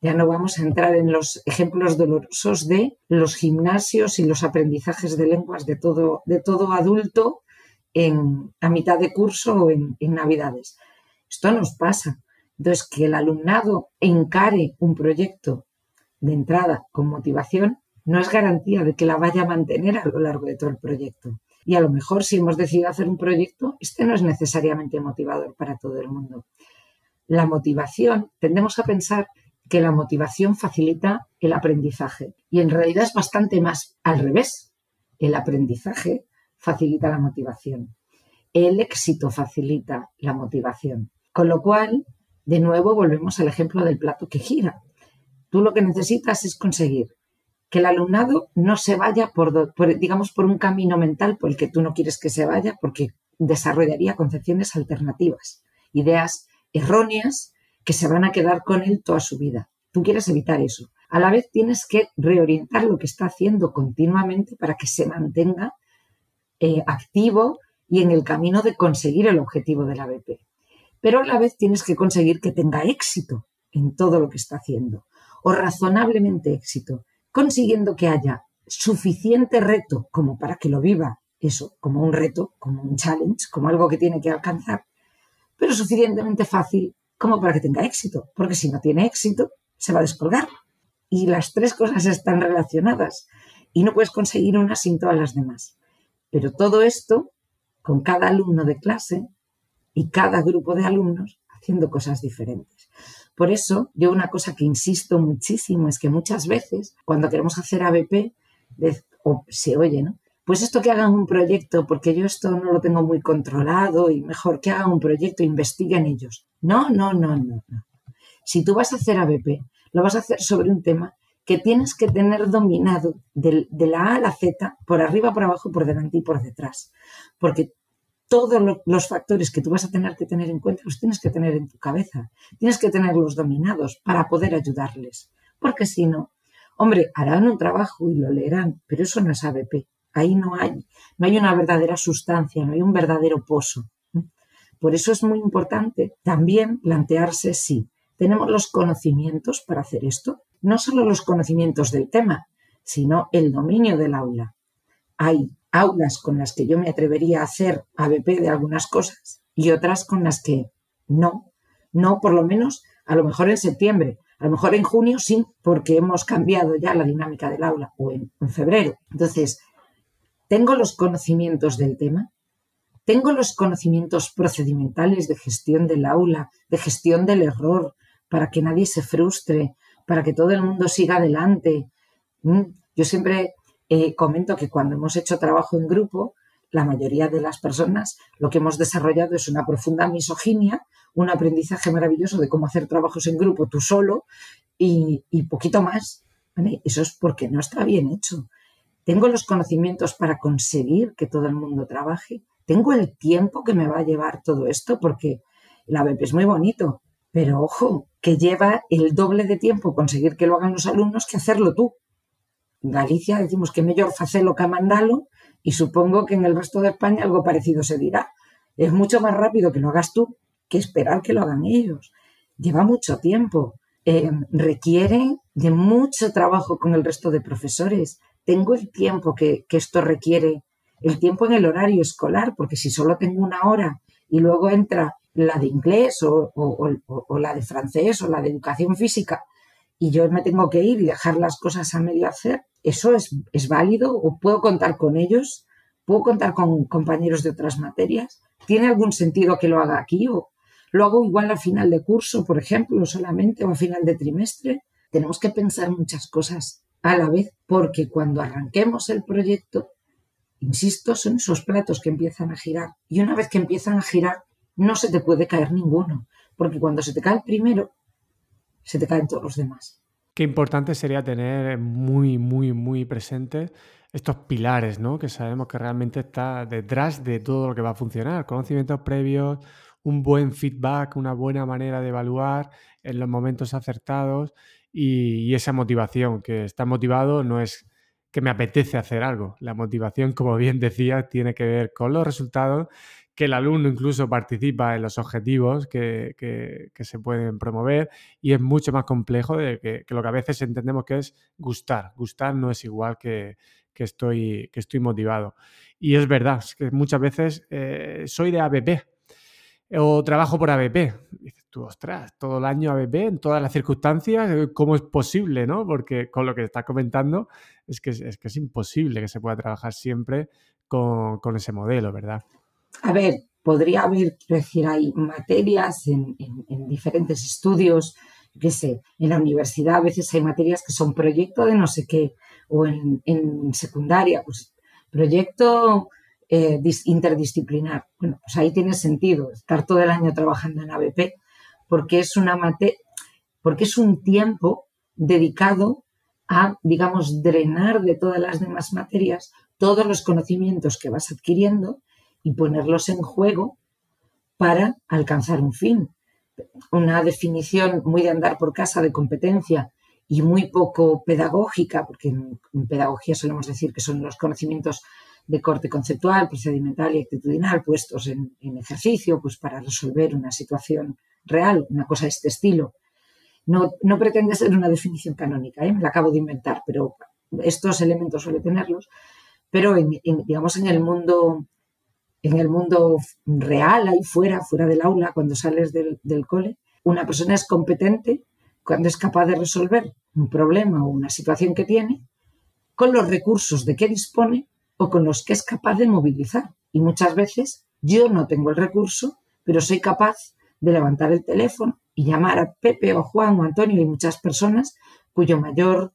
Ya no vamos a entrar en los ejemplos dolorosos de los gimnasios y los aprendizajes de lenguas de todo, de todo adulto en, a mitad de curso o en, en Navidades. Esto nos pasa. Entonces, que el alumnado encare un proyecto de entrada con motivación no es garantía de que la vaya a mantener a lo largo de todo el proyecto. Y a lo mejor si hemos decidido hacer un proyecto, este no es necesariamente motivador para todo el mundo. La motivación, tendemos a pensar que la motivación facilita el aprendizaje y en realidad es bastante más al revés. El aprendizaje facilita la motivación. El éxito facilita la motivación. Con lo cual, de nuevo, volvemos al ejemplo del plato que gira. Tú lo que necesitas es conseguir que el alumnado no se vaya por, digamos, por un camino mental por el que tú no quieres que se vaya, porque desarrollaría concepciones alternativas, ideas erróneas que se van a quedar con él toda su vida. Tú quieres evitar eso. A la vez tienes que reorientar lo que está haciendo continuamente para que se mantenga eh, activo y en el camino de conseguir el objetivo de la BP. Pero a la vez tienes que conseguir que tenga éxito en todo lo que está haciendo, o razonablemente éxito, consiguiendo que haya suficiente reto como para que lo viva eso, como un reto, como un challenge, como algo que tiene que alcanzar, pero suficientemente fácil como para que tenga éxito, porque si no tiene éxito, se va a descolgar. Y las tres cosas están relacionadas y no puedes conseguir una sin todas las demás. Pero todo esto con cada alumno de clase y cada grupo de alumnos haciendo cosas diferentes. Por eso, yo una cosa que insisto muchísimo es que muchas veces, cuando queremos hacer ABP, o se oye, ¿no? Pues esto que hagan un proyecto, porque yo esto no lo tengo muy controlado y mejor que hagan un proyecto, investiguen ellos. No, no, no, no, no. Si tú vas a hacer ABP, lo vas a hacer sobre un tema que tienes que tener dominado de, de la A a la Z, por arriba, por abajo, por delante y por detrás. Porque todos los factores que tú vas a tener que tener en cuenta los tienes que tener en tu cabeza, tienes que tenerlos dominados para poder ayudarles, porque si no, hombre, harán un trabajo y lo leerán, pero eso no es ABP, ahí no hay, no hay una verdadera sustancia, no hay un verdadero pozo. Por eso es muy importante también plantearse si tenemos los conocimientos para hacer esto, no solo los conocimientos del tema, sino el dominio del aula. Hay aulas con las que yo me atrevería a hacer ABP de algunas cosas y otras con las que no, no por lo menos a lo mejor en septiembre, a lo mejor en junio sí, porque hemos cambiado ya la dinámica del aula o en, febrero. Entonces, ¿tengo los conocimientos del tema? ¿Tengo los conocimientos procedimentales de gestión del aula, de gestión del error, para que nadie se frustre, para que todo el mundo siga adelante? Mm, yo siempre eh, comento que cuando hemos hecho trabajo en grupo, la mayoría de las personas lo que hemos desarrollado es una profunda misoginia, un aprendizaje maravilloso de cómo hacer trabajos en grupo tú solo y, poquito más. Eso es porque no está bien hecho. Tengo los conocimientos para conseguir que todo el mundo trabaje. Tengo el tiempo que me va a llevar todo esto porque la BP es muy bonito, pero ojo, que lleva el doble de tiempo conseguir que lo hagan los alumnos que hacerlo tú. En Galicia decimos que mejor facelo que mandalo y supongo que en el resto de España algo parecido se dirá. Es mucho más rápido que lo hagas tú que esperar que lo hagan ellos. Lleva mucho tiempo. Eh, requiere de mucho trabajo con el resto de profesores. Tengo el tiempo que, esto requiere, el tiempo en el horario escolar, porque si solo tengo una hora y luego entra la de inglés o, o, la de francés o la de educación física y yo me tengo que ir y dejar las cosas a medio hacer, ¿eso es, es válido o puedo contar con ellos? ¿Puedo contar con compañeros de otras materias? ¿Tiene algún sentido que lo haga aquí o lo hago igual al final de curso, por ejemplo, solamente o a final de trimestre? Tenemos que pensar muchas cosas a la vez porque cuando arranquemos el proyecto, insisto, son esos platos que empiezan a girar y una vez que empiezan a girar no se te puede caer ninguno porque cuando se te cae el primero se te caen todos los demás. Qué importante sería tener muy, muy, muy presentes estos pilares, ¿no? Que sabemos que realmente está detrás de todo lo que va a funcionar. Conocimientos previos, un buen feedback, una buena manera de evaluar en los momentos acertados y, esa motivación, que estar motivado no es que me apetece hacer algo. La motivación, (laughs) como bien decía, tiene que ver con los resultados que el alumno incluso participa en los objetivos que, se pueden promover y es mucho más complejo de que, lo que a veces entendemos que es gustar. Gustar no es igual que, estoy, motivado. Y es verdad, que muchas veces eh, soy de ABP o trabajo por ABP. Tú, ostras, todo el año ABP, en todas las circunstancias, eh, ¿cómo es posible? ¿no? Porque con lo que estás comentando es que es, que es imposible que se pueda trabajar siempre con, con ese modelo, ¿verdad? A ver, podría haber, quiero decir, hay materias en, diferentes estudios, qué sé, en la universidad a veces hay materias que son proyecto de no sé qué, o en, secundaria, pues proyecto eh, interdisciplinar. Bueno, pues ahí tiene sentido estar todo el año trabajando en ABP, porque es una porque es un tiempo dedicado a, digamos, drenar de todas las demás materias todos los conocimientos que vas adquiriendo y ponerlos en juego para alcanzar un fin. Una definición muy de andar por casa de competencia y muy poco pedagógica, porque en, pedagogía solemos decir que son los conocimientos de corte conceptual, procedimental y actitudinal puestos en, ejercicio pues para resolver una situación real, una cosa de este estilo. No, no pretende ser una definición canónica, ¿eh? me la acabo de inventar, pero estos elementos suele tenerlos. Pero digamos en el mundo en el mundo real, ahí fuera, fuera del aula, cuando sales del, cole, una persona es competente cuando es capaz de resolver un problema o una situación que tiene con los recursos de que dispone o con los que es capaz de movilizar. Y muchas veces yo no tengo el recurso, pero soy capaz de levantar el teléfono y llamar a Pepe o Juan o Antonio y muchas personas cuyo mayor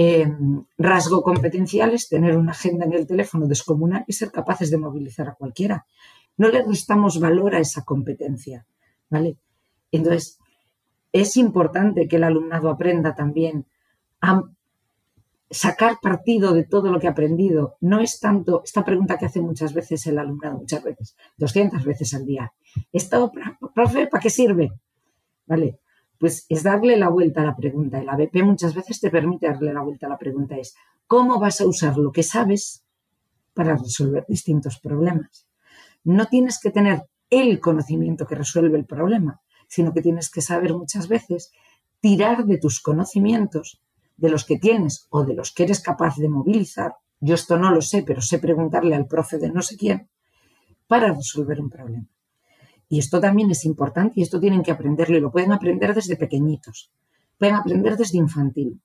Em, rasgo competencial es tener una agenda en el teléfono descomunal y ser capaces de movilizar a cualquiera. No le restamos valor a esa competencia, ¿vale? Entonces, es importante que el alumnado aprenda también a sacar partido de todo lo que ha aprendido. No es tanto esta pregunta que hace muchas veces el alumnado, muchas veces, 200 veces al día. ¿Esto, profe, para qué sirve? ¿Vale? pues es darle la vuelta a la pregunta. El ABP muchas veces te permite darle la vuelta a la pregunta. Es, ¿cómo vas a usar lo que sabes para resolver distintos problemas? No tienes que tener el conocimiento que resuelve el problema, sino que tienes que saber muchas veces tirar de tus conocimientos, de los que tienes o de los que eres capaz de movilizar. Yo esto no lo sé, pero sé preguntarle al profe de no sé quién para resolver un problema. Y esto también es importante y esto tienen que aprenderlo y lo pueden aprender desde pequeñitos, pueden aprender desde infantil.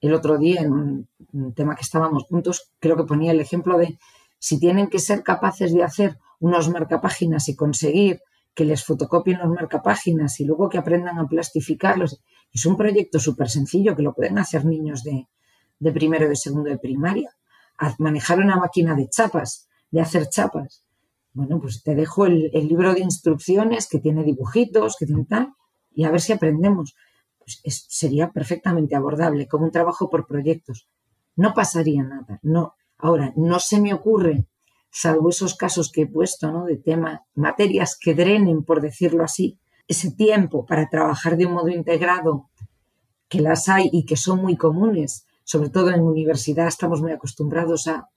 El otro día, en un, tema que estábamos juntos, creo que ponía el ejemplo de si tienen que ser capaces de hacer unos marcapáginas y conseguir que les fotocopien los marcapáginas y luego que aprendan a plastificarlos. Es un proyecto súper sencillo que lo pueden hacer niños de, de primero, de segundo, de primaria. manejar una máquina de chapas, de hacer chapas. Bueno, pues te dejo el, libro de instrucciones que tiene dibujitos, que tiene tal, y a ver si aprendemos. Pues sería perfectamente abordable, como un trabajo por proyectos. No pasaría nada. No. Ahora, no se me ocurre, salvo esos casos que he puesto, ¿no? De tema, materias que drenen, por decirlo así, ese tiempo para trabajar de un modo integrado, que las hay y que son muy comunes, sobre todo en universidad estamos muy acostumbrados a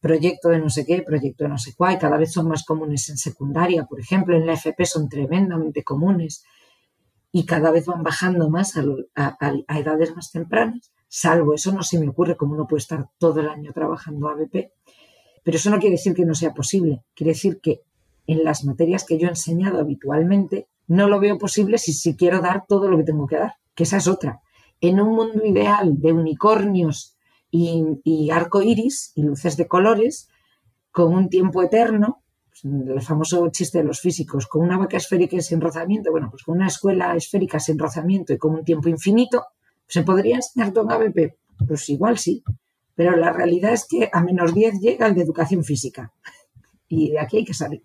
proyecto de no sé qué, proyecto de no sé cuál, cada vez son más comunes en secundaria, por ejemplo, en la FP son tremendamente comunes y cada vez van bajando más a, edades más tempranas, salvo eso no se me ocurre como uno puede estar todo el año trabajando ABP, pero eso no quiere decir que no sea posible, quiere decir que en las materias que yo he enseñado habitualmente no lo veo posible si, si quiero dar todo lo que tengo que dar, que esa es otra. En un mundo ideal de unicornios y, arco iris y luces de colores con un tiempo eterno, pues, el famoso chiste de los físicos, con una vaca esférica sin rozamiento, bueno, pues con una escuela esférica sin rozamiento y con un tiempo infinito, ¿se podría enseñar todo en ABP? Pues igual sí, pero la realidad es que a menos 10 llega el de educación física y de aquí hay que salir.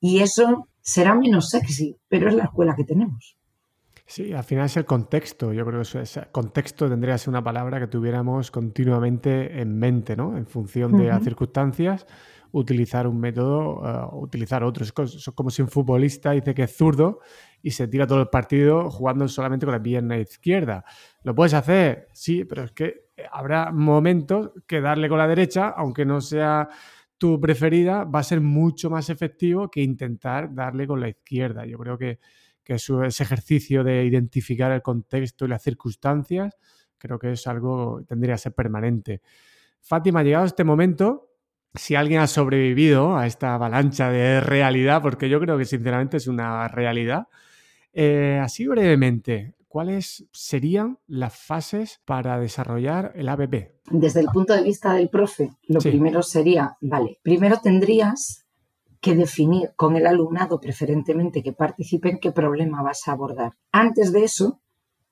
Y eso será menos sexy, pero es la escuela que tenemos. Sí, al final es el contexto. Yo creo que ese contexto tendría que ser una palabra que tuviéramos continuamente en mente, ¿no? En función de las circunstancias, utilizar un método, uh, utilizar otro. Es como si un futbolista dice que es zurdo y se tira todo el partido jugando solamente con la pierna izquierda. ¿Lo puedes hacer? Sí, pero es que habrá momentos que darle con la derecha, aunque no sea tu preferida, va a ser mucho más efectivo que intentar darle con la izquierda. Yo creo que que ese ejercicio de identificar el contexto y las circunstancias, creo que es algo que tendría que ser permanente. Fátima, llegado a este momento, si alguien ha sobrevivido a esta avalancha de realidad, porque yo creo que sinceramente es una realidad, eh, así brevemente, ¿cuáles serían las fases para desarrollar el ABP? Desde el punto de vista del profe, lo primero sería, vale, primero tendrías que definir con el alumnado preferentemente que participe en qué problema vas a abordar. Antes de eso,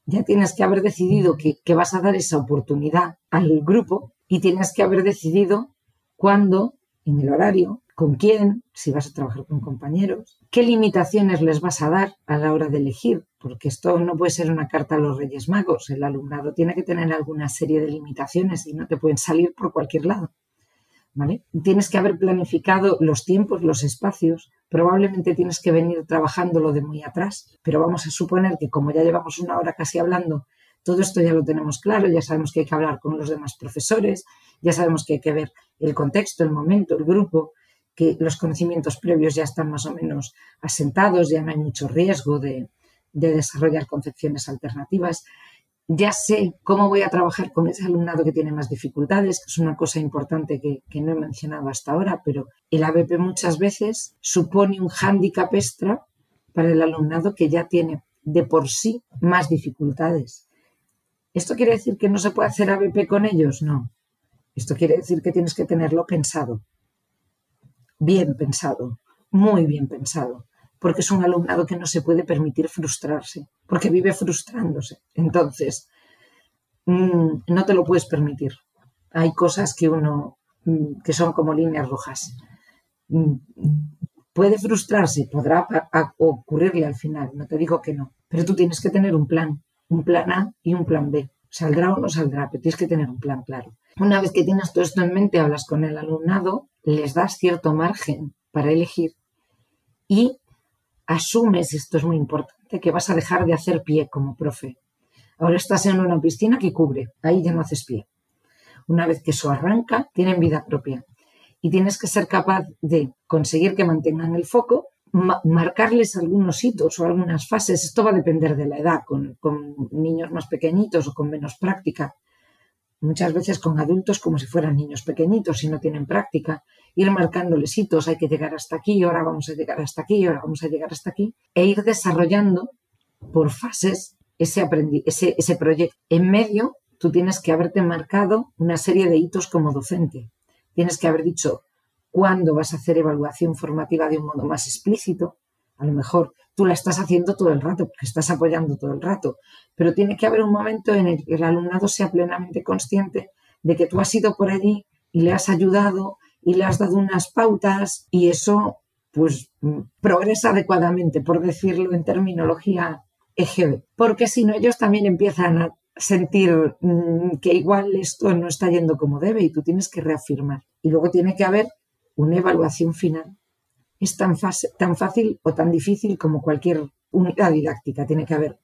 ya tienes que haber decidido que, que vas a dar esa oportunidad al grupo y tienes que haber decidido cuándo, en el horario, con quién, si vas a trabajar con compañeros, qué limitaciones les vas a dar a la hora de elegir, porque esto no puede ser una carta a los Reyes Magos, el alumnado tiene que tener alguna serie de limitaciones y no te pueden salir por cualquier lado. Tienes que haber planificado los tiempos, los espacios, probablemente tienes que venir trabajándolo de muy atrás, pero vamos a suponer que como ya llevamos una hora casi hablando, todo esto ya lo tenemos claro, ya sabemos que hay que hablar con los demás profesores, ya sabemos que hay que ver el contexto, el momento, el grupo, que los conocimientos previos ya están más o menos asentados, ya no hay mucho riesgo de, de desarrollar concepciones alternativas ya sé cómo voy a trabajar con ese alumnado que tiene más dificultades, que es una cosa importante que, no he mencionado hasta ahora, pero el ABP muchas veces supone un hándicap extra para el alumnado que ya tiene de por sí más dificultades. ¿Esto quiere decir que no se puede hacer ABP con ellos? No. Esto quiere decir que tienes que tenerlo pensado. Bien pensado, muy bien pensado porque es un alumnado que no se puede permitir frustrarse, porque vive frustrándose. Entonces, mm, no te lo puedes permitir. Hay cosas que uno, mm, que son como líneas rojas. Mm, puede frustrarse, podrá ocurrirle al final, no te digo que no, pero tú tienes que tener un plan, un plan A y un plan B. Saldrá o no saldrá, pero tienes que tener un plan claro. Una vez que tienes todo esto en mente, hablas con el alumnado, les das cierto margen para elegir y asumes, esto es muy importante, que vas a dejar de hacer pie como profe. Ahora estás en una piscina que cubre, ahí ya no haces pie. Una vez que eso arranca, tienen vida propia. y tienes que ser capaz de conseguir que mantengan el foco, marcarles algunos hitos o algunas fases. Esto va a depender de la edad, con, niños más pequeñitos o con menos práctica muchas veces con adultos como si fueran niños pequeñitos y no tienen práctica, ir marcándoles hitos, hay que llegar hasta aquí, ahora vamos a llegar hasta aquí, ahora vamos a llegar hasta aquí, e ir desarrollando por fases ese, ese, ese proyecto. En medio, tú tienes que haberte marcado una serie de hitos como docente. Tienes que haber dicho cuándo vas a hacer evaluación formativa de un modo más explícito. A lo mejor tú la estás haciendo todo el rato, porque estás apoyando todo el rato, pero tiene que haber un momento en el que el alumnado sea plenamente consciente de que tú has ido por allí y le has ayudado y le has dado unas pautas y eso pues mm, progresa adecuadamente, por decirlo en terminología EGB, porque si no ellos también empiezan a sentir mm, que igual esto no está yendo como debe y tú tienes que reafirmar. Y luego tiene que haber una evaluación final es tan, tan fácil o tan difícil como cualquier unidad didáctica. Tiene que haber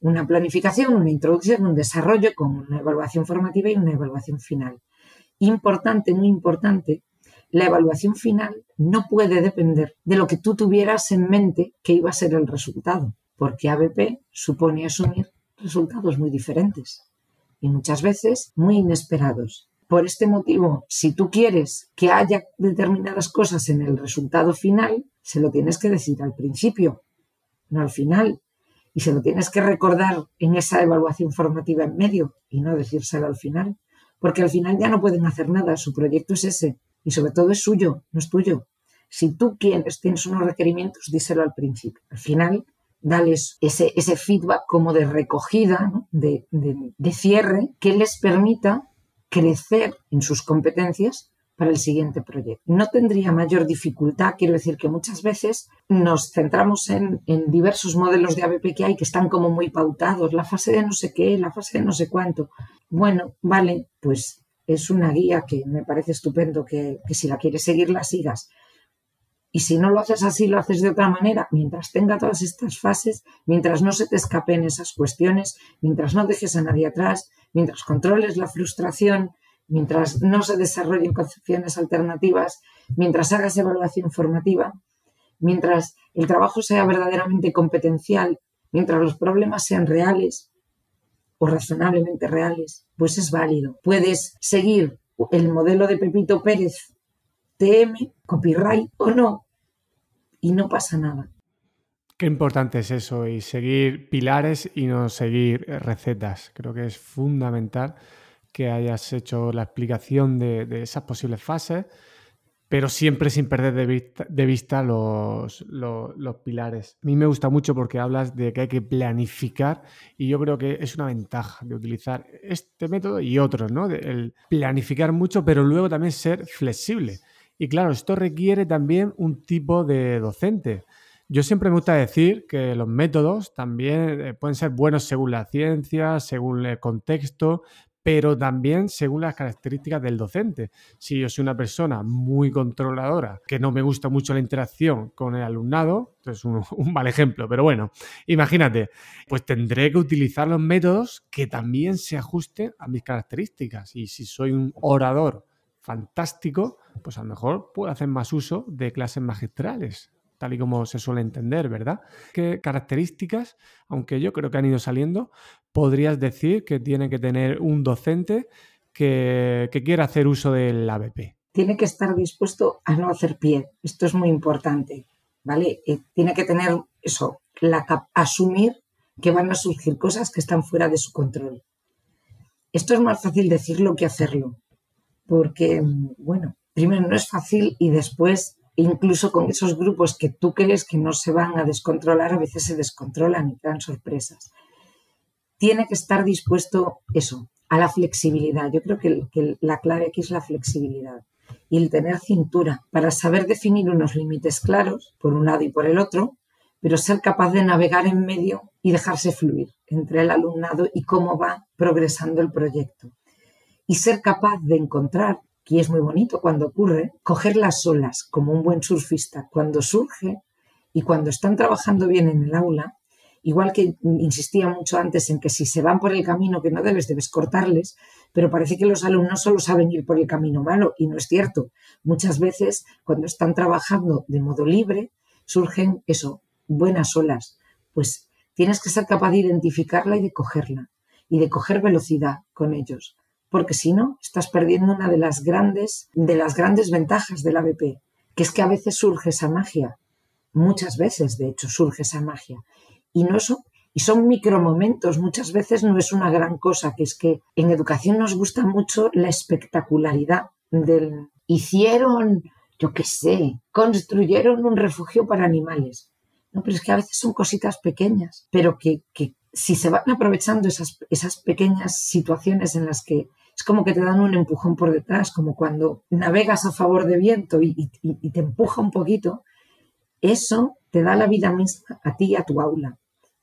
una planificación, una introducción, un desarrollo con una evaluación formativa y una evaluación final. Importante, muy importante, la evaluación final no puede depender de lo que tú tuvieras en mente que iba a ser el resultado, porque ABP supone asumir resultados muy diferentes y muchas veces muy inesperados. Por este motivo, si tú quieres que haya determinadas cosas en el resultado final, se lo tienes que decir al principio, no al final. Y se lo tienes que recordar en esa evaluación formativa en medio y no decírselo al final. Porque al final ya no pueden hacer nada, su proyecto es ese. Y sobre todo es suyo, no es tuyo. Si tú quieres, tienes unos requerimientos, díselo al principio. Al final, dales ese, ese feedback como de recogida, de, de cierre, que les permita crecer en sus competencias para el siguiente proyecto. No tendría mayor dificultad, quiero decir que muchas veces nos centramos en, diversos modelos de ABP que hay que están como muy pautados, la fase de no sé qué, la fase de no sé cuánto. Bueno, vale, pues es una guía que me parece estupendo que, que si la quieres seguir la sigas. Y si no lo haces así, lo haces de otra manera, mientras tenga todas estas fases, mientras no se te escapen esas cuestiones, mientras no dejes a nadie atrás, mientras controles la frustración, mientras no se desarrollen concepciones alternativas, mientras hagas evaluación formativa, mientras el trabajo sea verdaderamente competencial, mientras los problemas sean reales o razonablemente reales, pues es válido. Puedes seguir el modelo de Pepito Pérez TM, copyright o no, y no pasa nada. Qué importante es eso y seguir pilares y no seguir recetas. Creo que es fundamental que hayas hecho la explicación de, esas posibles fases, pero siempre sin perder de vista, los, los, pilares. A mí me gusta mucho porque hablas de que hay que planificar y yo creo que es una ventaja de utilizar este método y otros, ¿no? el planificar mucho, pero luego también ser flexible. Y claro, esto requiere también un tipo de docente yo siempre me gusta decir que los métodos también eh, pueden ser buenos según la ciencia, según el contexto, pero también según las características del docente. Si yo soy una persona muy controladora, que no me gusta mucho la interacción con el alumnado, es un, (laughs) un, mal ejemplo, pero bueno, imagínate, pues tendré que utilizar los métodos que también se ajusten a mis características. Y si soy un orador fantástico, pues a lo mejor puedo hacer más uso de clases magistrales tal y como se suele entender, ¿verdad? ¿Qué características, aunque yo creo que han ido saliendo, podrías decir que tiene que tener un docente que, quiera hacer uso del ABP? Tiene que estar dispuesto a no hacer pie. Esto es muy importante, ¿vale? Eh, tiene que tener eso, la, asumir que van a surgir cosas que están fuera de su control. Esto es más fácil decirlo que hacerlo, porque, bueno, primero no es fácil y después incluso con esos grupos que tú crees que no se van a descontrolar, a veces se descontrolan y dan sorpresas. Tiene que estar dispuesto eso, a la flexibilidad. Yo creo que, que, la clave aquí es la flexibilidad y el tener cintura para saber definir unos límites claros, por un lado y por el otro, pero ser capaz de navegar en medio y dejarse fluir entre el alumnado y cómo va progresando el proyecto. Y ser capaz de encontrar y es muy bonito cuando ocurre, coger las olas como un buen surfista cuando surge y cuando están trabajando bien en el aula igual que insistía mucho antes en que si se van por el camino que no debes, debes cortarles, pero parece que los alumnos solo saben ir por el camino malo y no es cierto. Muchas veces cuando están trabajando de modo libre surgen eso, buenas olas. Pues tienes que ser capaz de identificarla y de cogerla y de coger velocidad con ellos, porque si no estás perdiendo una de las grandes de las grandes ventajas del ABP, que es que a veces surge esa magia. Muchas veces, de hecho, surge esa magia. Y no eso, y son micromomentos, muchas veces no es una gran cosa, que es que en educación nos gusta mucho la espectacularidad del hicieron, yo qué sé, construyeron un refugio para animales. No, pero es que a veces son cositas pequeñas, pero que, si se van aprovechando esas, esas pequeñas situaciones en las que es como que te dan un empujón por detrás, como cuando navegas a favor de viento y, y te empuja un poquito, eso te da la vida misma a ti y a tu aula.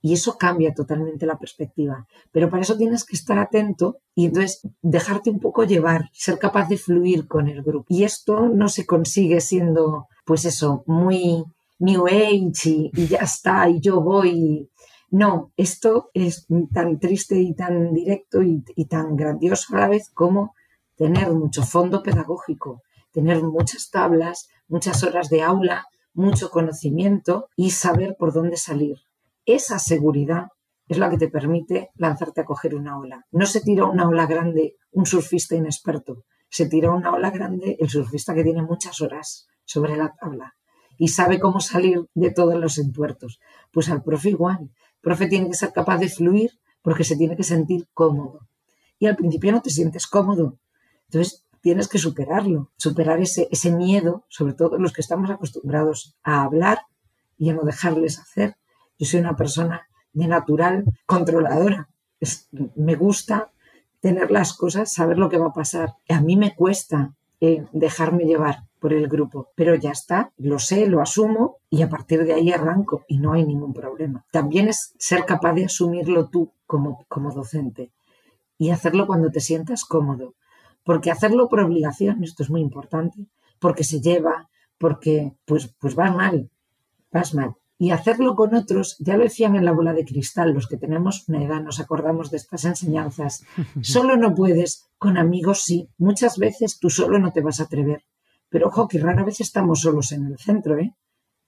Y eso cambia totalmente la perspectiva. Pero para eso tienes que estar atento y entonces dejarte un poco llevar, ser capaz de fluir con el grupo. Y esto no se consigue siendo, pues eso, muy New Age y, ya está, y yo voy. No, esto es tan triste y tan directo y, y tan grandioso a la vez como tener mucho fondo pedagógico, tener muchas tablas, muchas horas de aula, mucho conocimiento y saber por dónde salir. Esa seguridad es la que te permite lanzarte a coger una ola. No se tira una ola grande un surfista inexperto, se tira una ola grande el surfista que tiene muchas horas sobre la tabla y sabe cómo salir de todos los entuertos. Pues al profe igual. El profe tiene que ser capaz de fluir porque se tiene que sentir cómodo. Y al principio no te sientes cómodo. Entonces tienes que superarlo, superar ese, ese miedo, sobre todo los que estamos acostumbrados a hablar y a no dejarles hacer yo soy una persona de natural controladora. me gusta tener las cosas, saber lo que va a pasar. A mí me cuesta eh, dejarme llevar por el grupo, pero ya está, lo sé, lo asumo y a partir de ahí arranco y no hay ningún problema. También es ser capaz de asumirlo tú como, como docente y hacerlo cuando te sientas cómodo, porque hacerlo por obligación, esto es muy importante, porque se lleva, porque pues, pues vas mal, vas mal y hacerlo con otros, ya lo decían en la bola de cristal, los que tenemos una edad nos acordamos de estas enseñanzas. (laughs) Solo no puedes, con amigos sí. Muchas veces tú solo no te vas a atrever. Pero ojo, que rara vez estamos solos en el centro, ¿eh?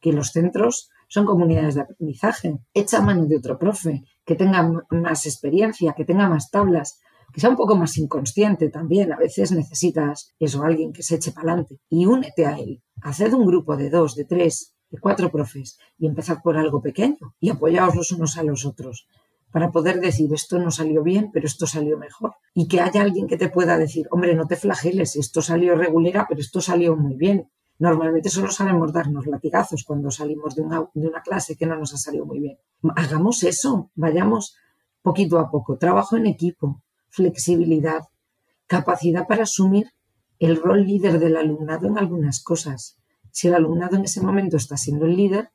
Que los centros son comunidades de aprendizaje. Echa mano de otro profe, que tenga más experiencia, que tenga más tablas, que sea un poco más inconsciente también. A veces necesitas eso, alguien que se eche para adelante. Y únete a él. Haced un grupo de dos, de tres, cuatro profes y empezar por algo pequeño y apoyaos los unos a los otros para poder decir esto no salió bien, pero esto salió mejor. Y que haya alguien que te pueda decir, hombre, no te flageles, esto salió regulera, pero esto salió muy bien. Normalmente solo sabemos darnos latigazos cuando salimos de una, de una clase que no nos ha salido muy bien. Hagamos eso, vayamos poquito a poco. Trabajo en equipo, flexibilidad, capacidad para asumir el rol líder del alumnado en algunas cosas si el alumnado en ese momento está siendo el líder,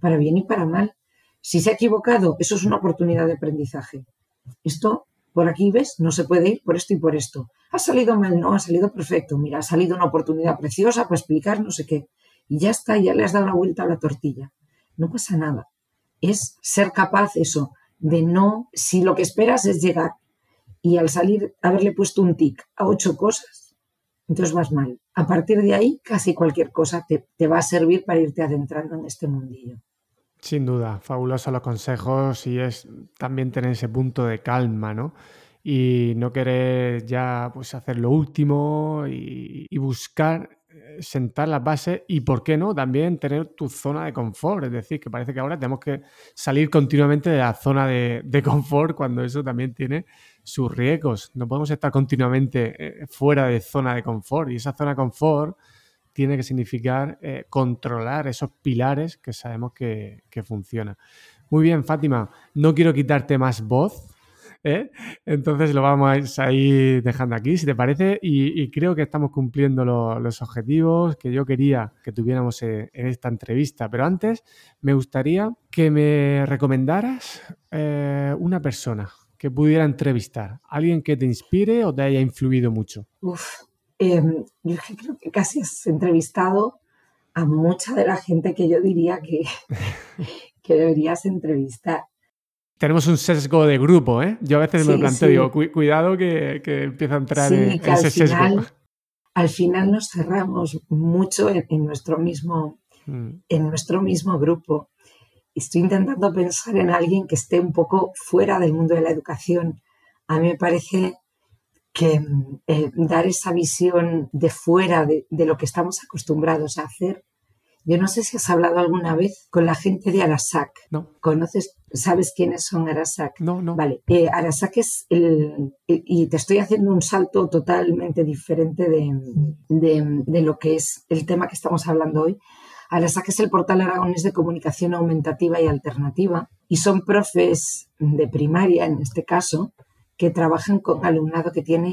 para bien y para mal. Si se ha equivocado, eso es una oportunidad de aprendizaje. Esto, por aquí ves, no se puede ir por esto y por esto. Ha salido mal, no, ha salido perfecto. Mira, ha salido una oportunidad preciosa para explicar no sé qué. Y ya está, ya le has dado la vuelta a la tortilla. No pasa nada. Es ser capaz eso, de no, si lo que esperas es llegar y al salir haberle puesto un tic a ocho cosas, entonces vas mal. A partir de ahí, casi cualquier cosa te, va a servir para irte adentrando en este mundillo. Sin duda, fabulosos los consejos y es también tener ese punto de calma, ¿no? Y no querer ya pues hacer lo último y, y buscar eh, sentar las bases y, ¿por qué no? También tener tu zona de confort. Es decir, que parece que ahora tenemos que salir continuamente de la zona de, de confort cuando eso también tiene sus riesgos. No podemos estar continuamente eh, fuera de zona de confort y esa zona de confort tiene que significar eh, controlar esos pilares que sabemos que, que funcionan. Muy bien, Fátima, no quiero quitarte más voz, ¿eh? entonces lo vamos a ir dejando aquí, si te parece, y, creo que estamos cumpliendo los objetivos que yo quería que tuviéramos en, esta entrevista. Pero antes, me gustaría que me recomendaras una persona que pudiera entrevistar? ¿Alguien que te inspire o te haya influido mucho? Uf, em, yo creo que casi has entrevistado a mucha de la gente que yo diría que, (laughs) que deberías entrevistar. tenemos un sesgo de grupo, ¿eh? Yo a veces me planteo, digo, cuidado que, empieza a entrar en, ese sesgo. (laughs) Al final nos cerramos mucho en, nuestro mismo, mm. en nuestro mismo grupo. Estoy intentando pensar en alguien que esté un poco fuera del mundo de la educación. A mí me parece que eh, dar esa visión de fuera de, lo que estamos acostumbrados a hacer yo no sé si has hablado alguna vez con la gente de Arasak. No. ¿Conoces, sabes quiénes son Arasak? No, no. Vale, eh, Arasak es el, y te estoy haciendo un salto totalmente diferente de, lo que es el tema que estamos hablando hoy. Arasak es el portal aragonés de comunicación aumentativa y alternativa y son profes de primaria, en este caso, que trabajan con alumnado que tiene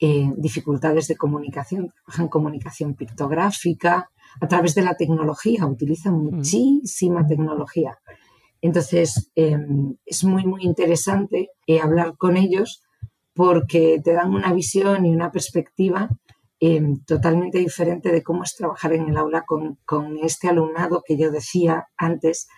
eh, dificultades de comunicación, trabajan comunicación pictográfica, a través de la tecnología, utilizan muchísima tecnología. Entonces, em, es muy, muy interesante eh, hablar con ellos porque te dan una visión y una perspectiva em, totalmente diferente de cómo es trabajar en el aula con, este alumnado que yo decía antes,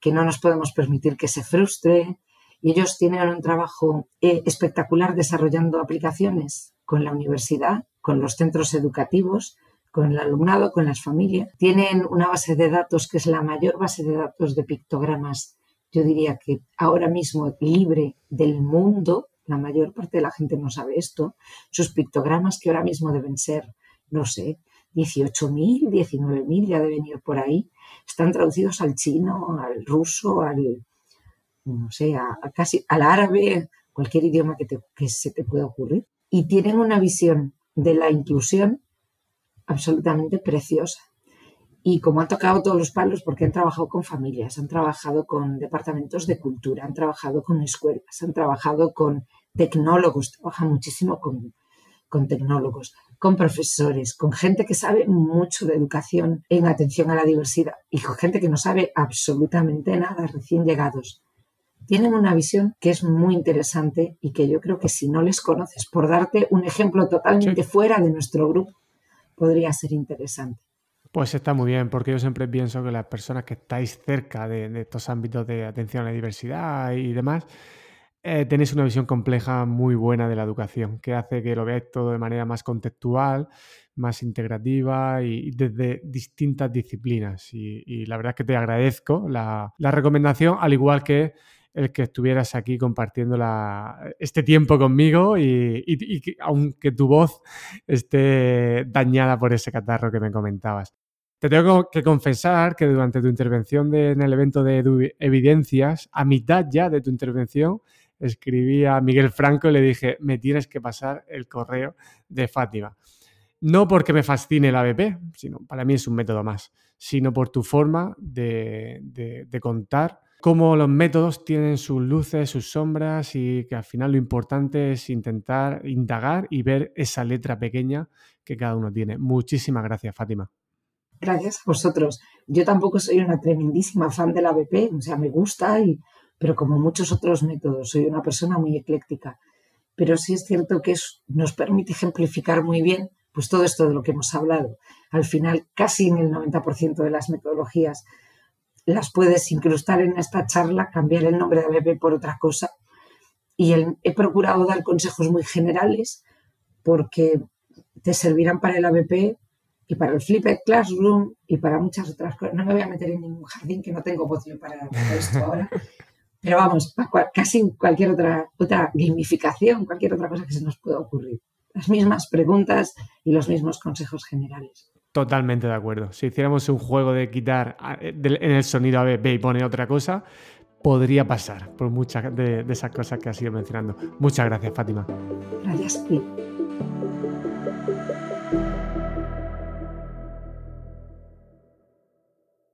que no nos podemos permitir que se frustre. Y ellos tienen un trabajo eh, espectacular desarrollando aplicaciones con la universidad, con los centros educativos, con el alumnado, con las familias. Tienen una base de datos que es la mayor base de datos de pictogramas, yo diría que ahora mismo libre del mundo. La mayor parte de la gente no sabe esto. Sus pictogramas que ahora mismo deben ser, no sé, 18.000, 19.000, ya deben ir por ahí. Están traducidos al chino, al ruso, al, no sé, a, casi al árabe, cualquier idioma que, que se te pueda ocurrir. Y tienen una visión de la inclusión absolutamente preciosa. Y como han tocado todos los palos, porque han trabajado con familias, han trabajado con departamentos de cultura, han trabajado con escuelas, han trabajado con tecnólogos, trabajan muchísimo con, con tecnólogos, con profesores, con gente que sabe mucho de educación en atención a la diversidad y con gente que no sabe absolutamente nada, recién llegados. Tienen una visión que es muy interesante y que yo creo que si no les conoces, por darte un ejemplo totalmente fuera de nuestro grupo, podría ser interesante. Pues está muy bien, porque yo siempre pienso que las personas que estáis cerca de, estos ámbitos de atención a la diversidad y demás, eh, tenéis una visión compleja muy buena de la educación, que hace que lo veáis todo de manera más contextual, más integrativa y, desde distintas disciplinas. Y, la verdad es que te agradezco la, la recomendación, al igual que el que estuvieras aquí compartiendo este tiempo conmigo y, aunque tu voz esté dañada por ese catarro que me comentabas. Te tengo que confesar que durante tu intervención en el evento de Evidencias, a mitad ya de tu intervención, escribí a Miguel Franco y le dije, me tienes que pasar el correo de Fátima. No porque me fascine la ABP, sino para mí es un método más, sino por tu forma de, de contar cómo los métodos tienen sus luces, sus sombras y que al final lo importante es intentar indagar y ver esa letra pequeña que cada uno tiene. Muchísimas gracias, Fátima. Gracias a vosotros. Yo tampoco soy una tremendísima fan de la BP, o sea, me gusta, y, pero como muchos otros métodos, soy una persona muy ecléctica. Pero sí es cierto que nos permite ejemplificar muy bien pues todo esto de lo que hemos hablado. Al final, casi en el 90% de las metodologías las puedes incrustar en esta charla, cambiar el nombre de ABP por otra cosa. Y he procurado dar consejos muy generales porque te servirán para el ABP y para el Flipped Classroom y para muchas otras cosas. No me voy a meter en ningún jardín que no tengo voz para, esto ahora. Pero vamos, casi cualquier otra, otra gamificación, cualquier otra cosa que se nos pueda ocurrir. Las mismas preguntas y los mismos consejos generales. Totalmente de acuerdo. Si hiciéramos un juego de quitar eh, en el sonido A, B, y poner otra cosa, podría pasar por muchas de, esas cosas que has ido mencionando. Muchas gracias, Fátima. Gracias a